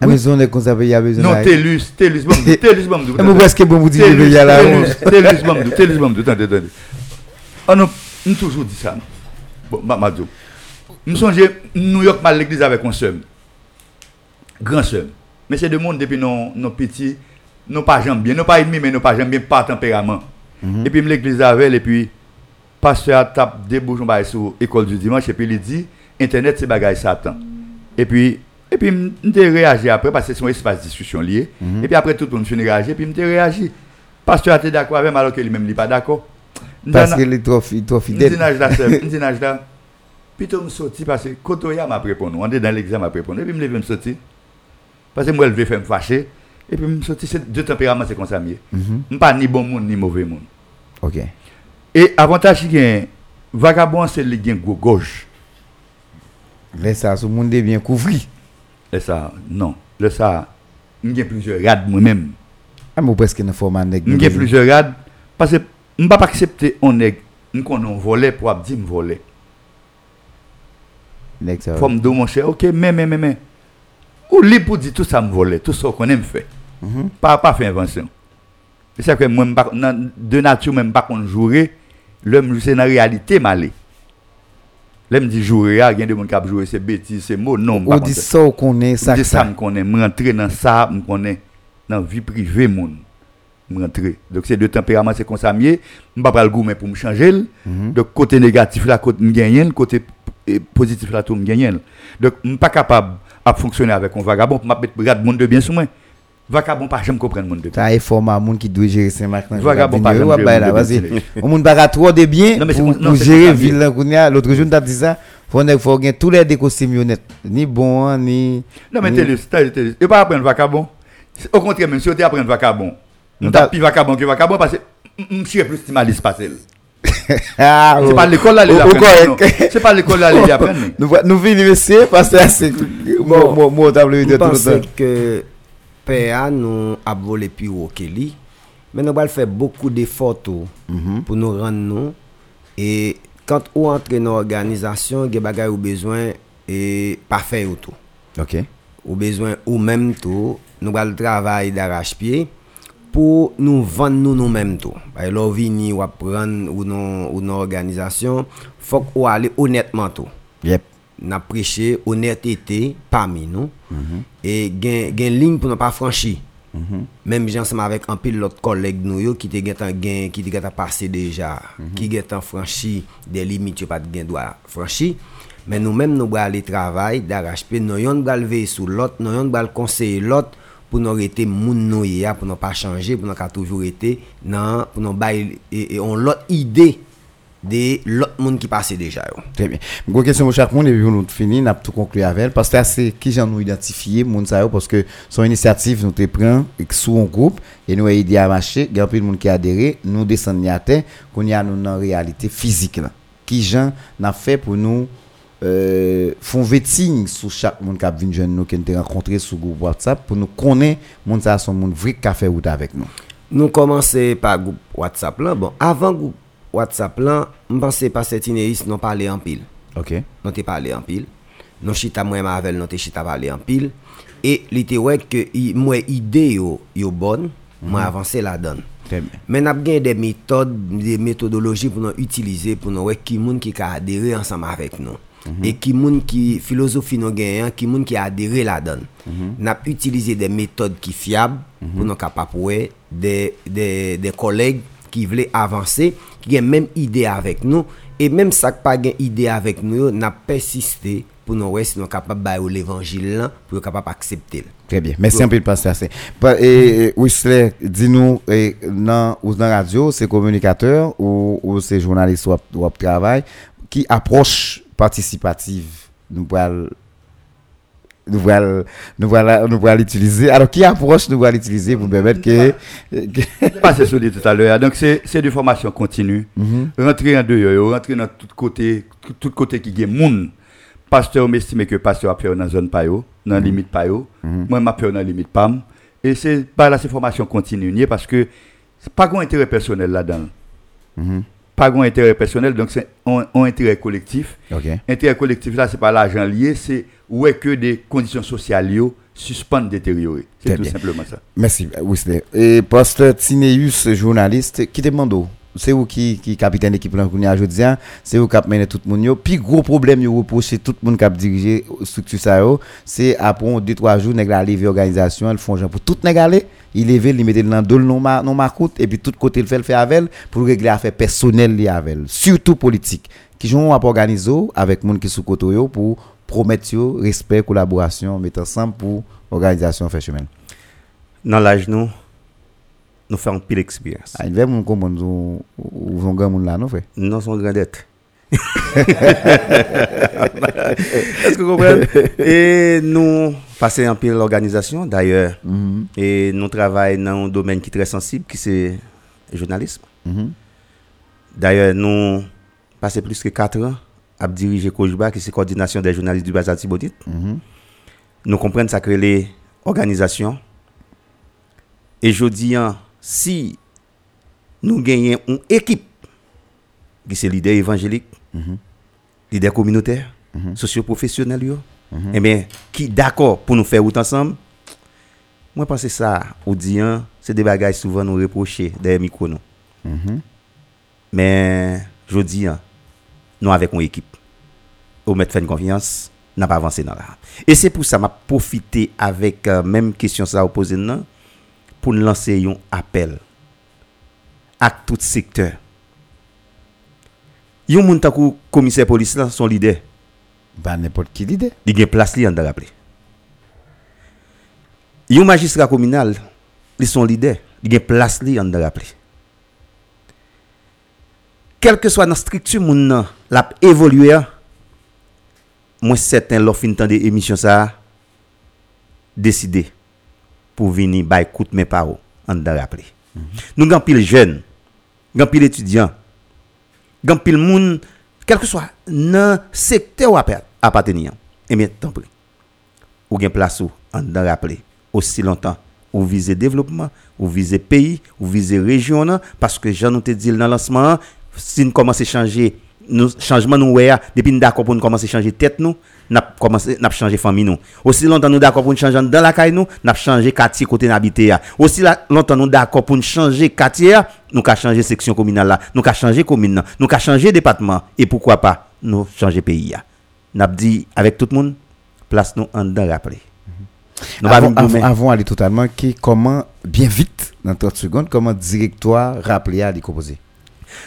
La maison est ça, il y a besoin Non, Télus, Télus, Bamdou, Télus, Bamdou. Mais où est-ce que bon vous dites qu'il y a là Télus, Télus, Bamdou, Télus, Bamdou, attendez, attendez. On a toujours dit ça. Bon, ma, ma, Je me songe, New York, mal l'église avec un seul. Grand seul. Mais c'est de monde depuis nos, nos petits, nos pas jamais bien, nos pas ennemis, mais nos pas jamais bien, pas tempérament. Et puis, l'église avec et puis, pasteur tape des bouchons sur l'école du dimanche, et puis il dit, Internet, c'est bagaille Satan. Et puis, et puis, je réagi après, parce que c'est un espace de discussion lié. Et puis après, tout le monde finit réagir, et puis je réagi. Pasteur été d'accord avec moi, alors que lui-même n'est pas d'accord. Parce qu'il est trop, fidèle. je dis là. Puis je me sorti parce que Kotoya m'a répondu. On est dans l'examen m'a répondu. Et puis je me sorti. Parce que moi, je vais faire me fâcher. Et puis je me sorti, c'est deux tempéraments, c'est comme ça mieux. Je pas ni bon monde, ni mauvais monde. Ok. Et avantage qu'il vagabond, c'est le gain gauche. Laisse ça, tout le monde est bien Et ça, non. Le ça, j'ai plusieurs rades moi-même. Ah, mais presque une forme de J'ai plusieurs rades. Parce que je ne peux pas accepter un nègre. Je connais un volet pour dire me voler. Faut me dire, mon cher, ok, mais, mais, mais, mais. Ou libre pour dire tout ça me voler, tout. Pas, pas faire invention. C'est ça que moi, m'pa- nan- de qu'on jouer, l'homme, c'est dans la réalité, malé. L'homme dit jouer, il y a des gens qui joué, c'est bêtises, c'est mots, non, On dit ça, on connaît ça. ça, que ça me connaît, me rentrer dans ça, me connaît dans la vie privée, mon. Me rentrer. Donc, c'est deux tempéraments, c'est comme ça. Je ne pas le goût, pour me changer. Mhm. Donc, côté négatif, là, me gagne, côté positif, là, tout me gagne. Donc, je ne suis pas capable de fonctionner avec un vagabond pour me mettre regarde monde de bien sur moi. Vagabond, pas jamais comprendre monde de. Ça est format un monde qui doit gérer ses marques. Vagabond, par exemple, Vas-y. je vais me On monde pas trop de bien Non, mais c'est pour gérer ville là qu'on y a. L'autre jour, on t'a dit ça. Faut ne- faut gagner tous les décostimionnettes. Ni bon, hein, ni. Non, mais télé, télé, télé. Et pas apprendre vagabond. Au contraire, même si on apprendre vagabond, tape t'as- plus vagabond que vagabond parce que suis plus timaliste parce que Ah, C'est oh. pas l'école là, les apprennent. C'est pas l'école là, les apprennent. Nous nous venons ici parce que c'est Bon, mon mon mon table de Je tout pe a nou ap vole pi woke li, men nou bal fè beaucoup de foto mm -hmm. pou nou rend nou, e kant ou entre nou organizasyon, ge bagay ou bezwen e pa fè ou tou. Ok. Ou bezwen ou menm tou, nou bal travay daraj piye, pou nou vand nou nou menm tou. Bay e lò vini wap pran ou nou, nou organizasyon, fòk ou ale honètman tou. Yep. N'a prêché honnêteté parmi nous. Et gen gen ligne pour ne pas franchir. Même j'ai ensemble avec un pile l'autre collègue nous yo qui te gen qui te passé déjà. Qui gen tan franchi des limites pas gen droit franchi mais nous même nous bral aller travail d'arrache-pied. Nous yon bral veiller sur l'autre nous yon bral conseiller l'autre pour nous rester moun nou ya pour nous pas changer pour nous toujours été non pour nous bail et, et on l'autre idée de l'autre monde qui passait déjà yo. Très bien. Une question pour chaque monde et puis nous finir, n'a tout conclu avec elle parce que c'est qui j'en ça yo, parce que son initiative nous te que sous un groupe et nous a aidé à marcher, il y a plus de monde qui a adhéré, nous descendre à terre, qu'on y a nous dans réalité physique là. Qui j'en n'a fait pour nous euh, font vetting sur chaque monde qui a venu jeune nous qui a rencontré sur groupe WhatsApp pour nous connaître monde ça son monde vrai qui a fait route avec nous. Nous commençons par groupe WhatsApp là. Bon, avant groupe WhatsApp pensais pas cette inéris non parler en pile. OK. Nous t'ai parlé en pile. Nous chita moi avec nous t'ai chita parler en pile et li te ouais que i- moi idée yo yo bonne, moi avancer la donne. Très bien. Mais n'a bien des méthodes, des méthodologies pour nous utiliser pour nous ouais qui moun qui ka adhérer ensemble avec nous. Et qui moun qui philosophie nous gagnant, qui moun qui a adhéré la donne. N'a utilisé des méthodes qui fiables pour nous capable ouais des des des collègues qui voulaient avancer, qui ont même idée avec nous et même ça qui pas idée avec nous, n'a persisté pour nous ouais si nous capable bailler l'évangile pour capable accepter. Très bien. Merci un peu de passer Et, Whistler, dis-nous, dans, la radio, c'est communicateur ou, ou c'est journaliste ou, ou travail, qui approche participative nous pourrons nous voilà nous voilà nous voilà l'utiliser alors qui approche nous voilà l'utiliser pour permettre que, que- Pas c'est ce que je dis tout à l'heure. Donc c'est c'est de formation continue. Rentrer en dehors, yo, rentrer dans tout côté, tout- côté qui est moun. Pasteur m'estime que pasteur a peur dans zone pa yo, dans limite pa yo. Moi m'a peur dans limite pam. Et c'est par là c'est formation continue parce que pas grand intérêt personnel là-dedans. Pas grand intérêt personnel donc c'est un, un intérêt collectif. Intérêt collectif là, c'est pas l'argent lié, c'est où est que des conditions sociales suspendent détériorer. C'est tout bien. simplement ça. Merci, Whistler. Et pasteur Tineus, journaliste, qui demande c'est vous qui qui capitaine d'équipe là qu'on a aujourd'hui hein? c'est vous qui mené tout le monde puis gros problème yo reprocher tout le monde qui a dirigé structure ça c'est après deux trois jours nèg la lever organisation ils font genre pour tout nèg aller. Il lever il mettre dans dol non non ma coûte et puis tout côté il fait le fait avec pour régler affaire personnelle li avec surtout politique. Qui ont organisé avec monde qui sous côté pour promettre respect collaboration mettre ensemble pour organisation faire chemin. Dans l'âge nous, nous faisons pile expérience. Ah, il veut mon comment ou ou son grand monde là non fait. Nous sommes grandettes. Est-ce que vous comprenez? Et nous passons en pile l'organisation d'ailleurs. Et nous travaillons dans un domaine qui est très sensible, qui c'est le journalisme. Mhm. D'ailleurs, nous passons plus que 4 ans à diriger Kojba, qui c'est coordination des journalistes du Bazar Tibonite. Mhm. Nous comprenons ça que les organisations. Et je dis, hein, si nou genyen un ekip ki se lider evanjelik, mm -hmm. lider communautaire, mm -hmm. socio-professionnel yo, mm -hmm. eh ben, ki d'akor pou nou fè wout ansam, mwen panse sa, ou diyan, se de bagay souvan nou reproche de miko nou. Mhm. Men, jodi an, nou avèk un ekip. Ou mèt fè n konfians, nan pa avanse nan la. E se pou sa ma profite avèk euh, mèm kisyon sa ou pose nan, pou nou lanse yon apel ak tout sektor. Yon moun takou komise polis la son lide. Ba nepot ki lide. Di gen plas li an da rapple. Yon magistra kominal li son lide. Di gen plas li an da rapple. Kelke swa nan striktu moun nan lap evolue a, mwen seten lor fin tan de emisyon sa a, deside. Pour venir ba écoute mes paroles en de rappeler. Nous gan pile jeunes, gan pile étudiants Gan pile moun, quel que soit nan secteur ou appartenir. Eh bien, tant pis. Ou gen place ou, en dan rappeler, aussi longtemps, ou viser développement, ou viser pays, ou viser région, parce que j'en nous te dit dans lancement, si nous commençons à changer, nous, changement nous ouais, depuis nous d'accord pour nous commencer à changer tête nous, n'a commencé n'a changer famille nous. Aussi longtemps nous d'accord pour nous changer dans la caille nous, n'a changer quartier côté n'habiter. Aussi longtemps nous d'accord pour nous changer quartier, nous ca changer section communale là, nous ca changer commune, nous ca changer département et pourquoi pas nous changer pays. N'a dit avec tout le monde, place nous en dedans rappeler. Nous pas Avant, avant, avant aller totalement, qui, comment, bien vite, dans 30 secondes, comment directoire rappelé à les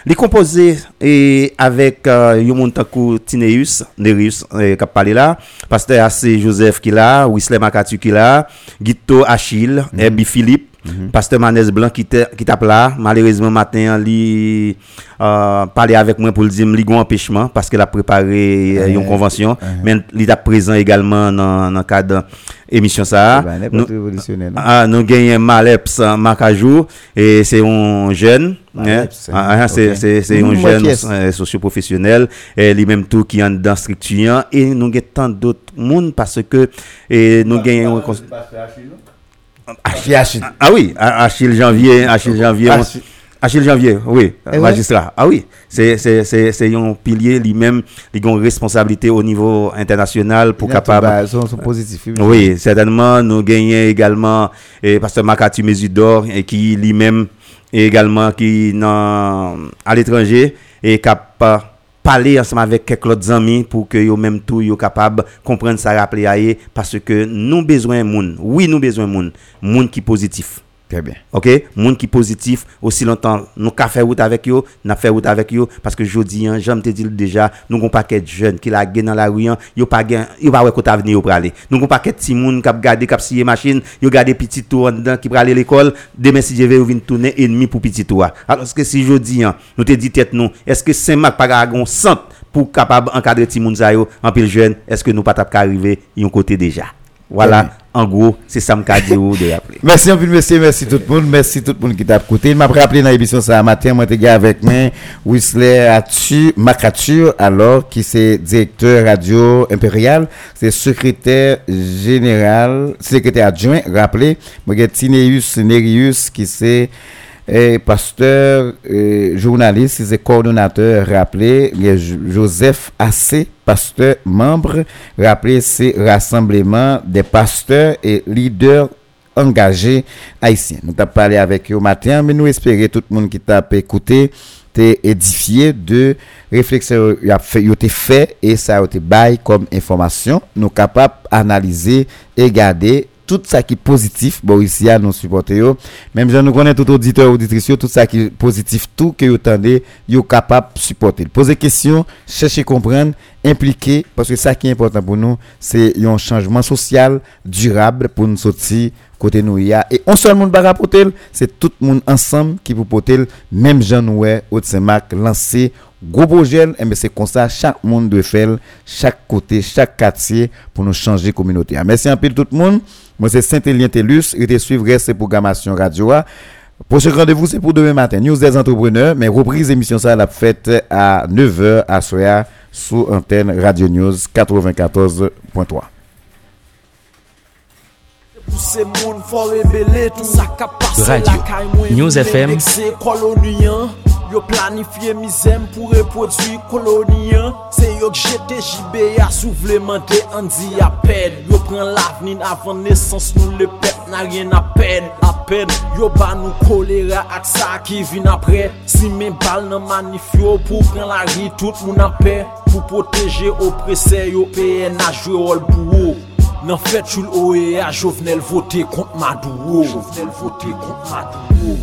Li kompoze e avek uh, yon moun takou Tineus, Nereus e, kap pale la, Pasteur A.C. Joseph ki la, Wisley Makatou ki la, Gito Achille, mm -hmm. Herbie Philippe, Mm -hmm. Pasteur Manès Blanc ki, ki tap la, malerezman matin li uh, pale avek mwen pou li di m li gwen empêchement paske la prepare eh, yon konvansyon, eh, eh. men li tap prezant egalman nan, nan kade emisyon sa. Bah, nou, a, nou genyen Maleps Makajou, e se yon jen, se yon jen sosyo-profesyonel, li menm tou ki an dan striktuyan, e nou gen tan dot moun paske nou genyen... Achille, Achille. ah oui Achille Janvier Achille Janvier Achille. Achille Janvier oui ouais? magistrat ah oui c'est un pilier lui-même il a une responsabilité au niveau international pour capable positifs. oui, certainement, nous gagnons également et Pasteur Makati Mesudor et qui lui-même également qui à l'étranger et capable parler ensemble avec quelques autres amis pour que yo même tout yo capable comprendre ça rappeler parce que nous besoin moun, oui nous besoin moun, moun qui positif. OK? Monde qui positif aussi longtemps nous ka faire route avec yo n'a fait route avec yo parce que jodi an j'aime te dire déjà nous gon paquet de jeunes qui la gen dans la rue an, yo pas gen yo pas côté avenir yo praler nous gon paquet de ti moun k'ap garder k'ap scier machine yo garder petit tour dedans qui praler l'école. Demain si je vais vinn tourner ennemi pour petit tour. Alors que si jodi an nous te dit tête nous est-ce que Saint-Marc pas gon centre pour capable encadrer ti moun sa yo en pile jeune est-ce que nous pas ka arriver yon côté déjà? Voilà en gros c'est ça dire ou de rappeler Merci un peu, monsieur, merci tout le monde, merci tout le monde qui t'a écouté. Il m'a rappelé dans l'émission ça matin, moi, t'es avec moi, Whistler Atu, Macature, alors, qui c'est directeur radio impérial, c'est secrétaire général, secrétaire adjoint, rappelé, moi, Tineus Nerius, qui c'est eh, pasteur, eh, journaliste, c'est coordonnateur, rappelé, Joseph Assé, pasteur, membre, rappelé, c'est Rassemblement des pasteurs et leaders engagés haïtiens. Nous avons parlé avec eux au matin, mais nous espérons tout le monde qui t'a écouté t'es édifié de réflexion a fait fait et ça a été bail comme information nous capables d'analyser et garder tout ça qui est positif à nous supporter yo. même si nous connaissons tout auditeur auditrice tout ça qui est positif tout que vous attendez yo capable de supporter poser question chercher comprendre impliquer parce que ça qui est important pour nous c'est un changement social durable pour nous sortir côté nous y a et on seul monde rapporter c'est tout le monde ensemble qui vous porter même Jean ouais au Saint-Marc lancer gros projet et mais c'est comme ça chaque monde doit faire chaque côté chaque quartier pour nous changer communauté merci un peu tout le monde moi c'est Saint-Élien Tellus et te suivre cette programmation radio a. Prochain rendez-vous, c'est pour demain matin. News des entrepreneurs, mais reprise émission ça la fête à 9h à soir sous antenne Radio News 94.3. Pouse moun fò rebele tout sa ka pase la kay mwen News FM Se koloniyan Yo planifiye mizem pou reprodwi koloniyan Se yo k jete jibe ya souvleman an di apel Yo pren lavnin avan nesans nou le pep na rien apen Apen yo ba nou kolera ak sa ki vin apre Si men bal nan manifyo pou pren la ri tout moun apel Pou proteje oprese yo peye na jwe rol pou ou Nan fèt choul oe a jovnel vote kont madou Jovnel vote kont madou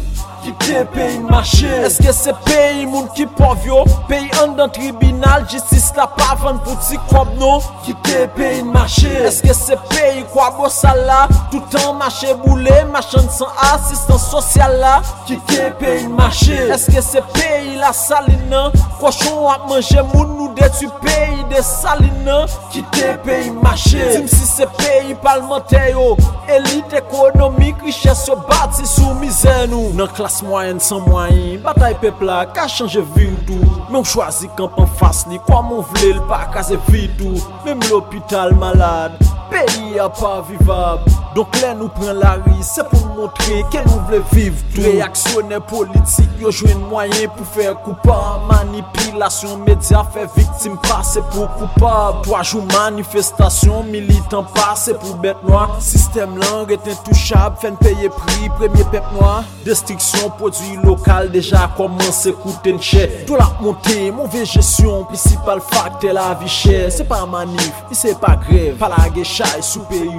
ki te peyi mache? Eske se peyi moun ki povyo Peyi an dan tribunal Jistis la pavan pou ti kob nou? Kite peyi mache? Eske se peyi kwa bo sala? Toutan mache boule Machan san asistan sosyal la? Kite peyi mache? Eske se peyi la salina? Koshon ap manje moun nou detu peyi de salina? Kite peyi mache? Tim si se peyi palmante yo Elite ekonomik riches yo bati sou mizen nou. Nan klasa fas mwayen san mwayen Batay pepla ka chanje vidou Men ou chwazi kampan fas li Kwa moun vle l pa kaze vidou Mem l'opital malade Peyi a pa vivab Donk lè nou pren la ri Se pou montre ke nou vle viv tou Reaksyonè politik yo jwen mwayen pou fè koupa Manipilasyon medya fè viktim pase pou koupab Toaj ou manifestasyon militant pase pou bet noa Sistem lang eten touchab fèn peye pri premye pep noa Destriksyon prodwi lokal deja komanse kouten chè Tou la monte, mouve jesyon, principal fakte la vi chè Se pa manif, se pa grev, pa la chay sou peyi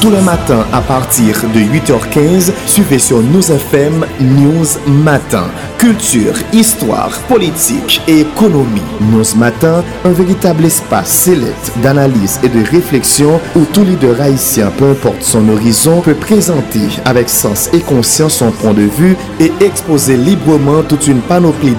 Tous les matins à partir de 8h15, suivez sur Nous FM News Matin. Culture, histoire, politique et économie. News Matin, un véritable espace sélect d'analyse et de réflexion où tout leader haïtien, peu importe son horizon, peut présenter avec sens et conscience son point de vue et exposer librement toute une panoplie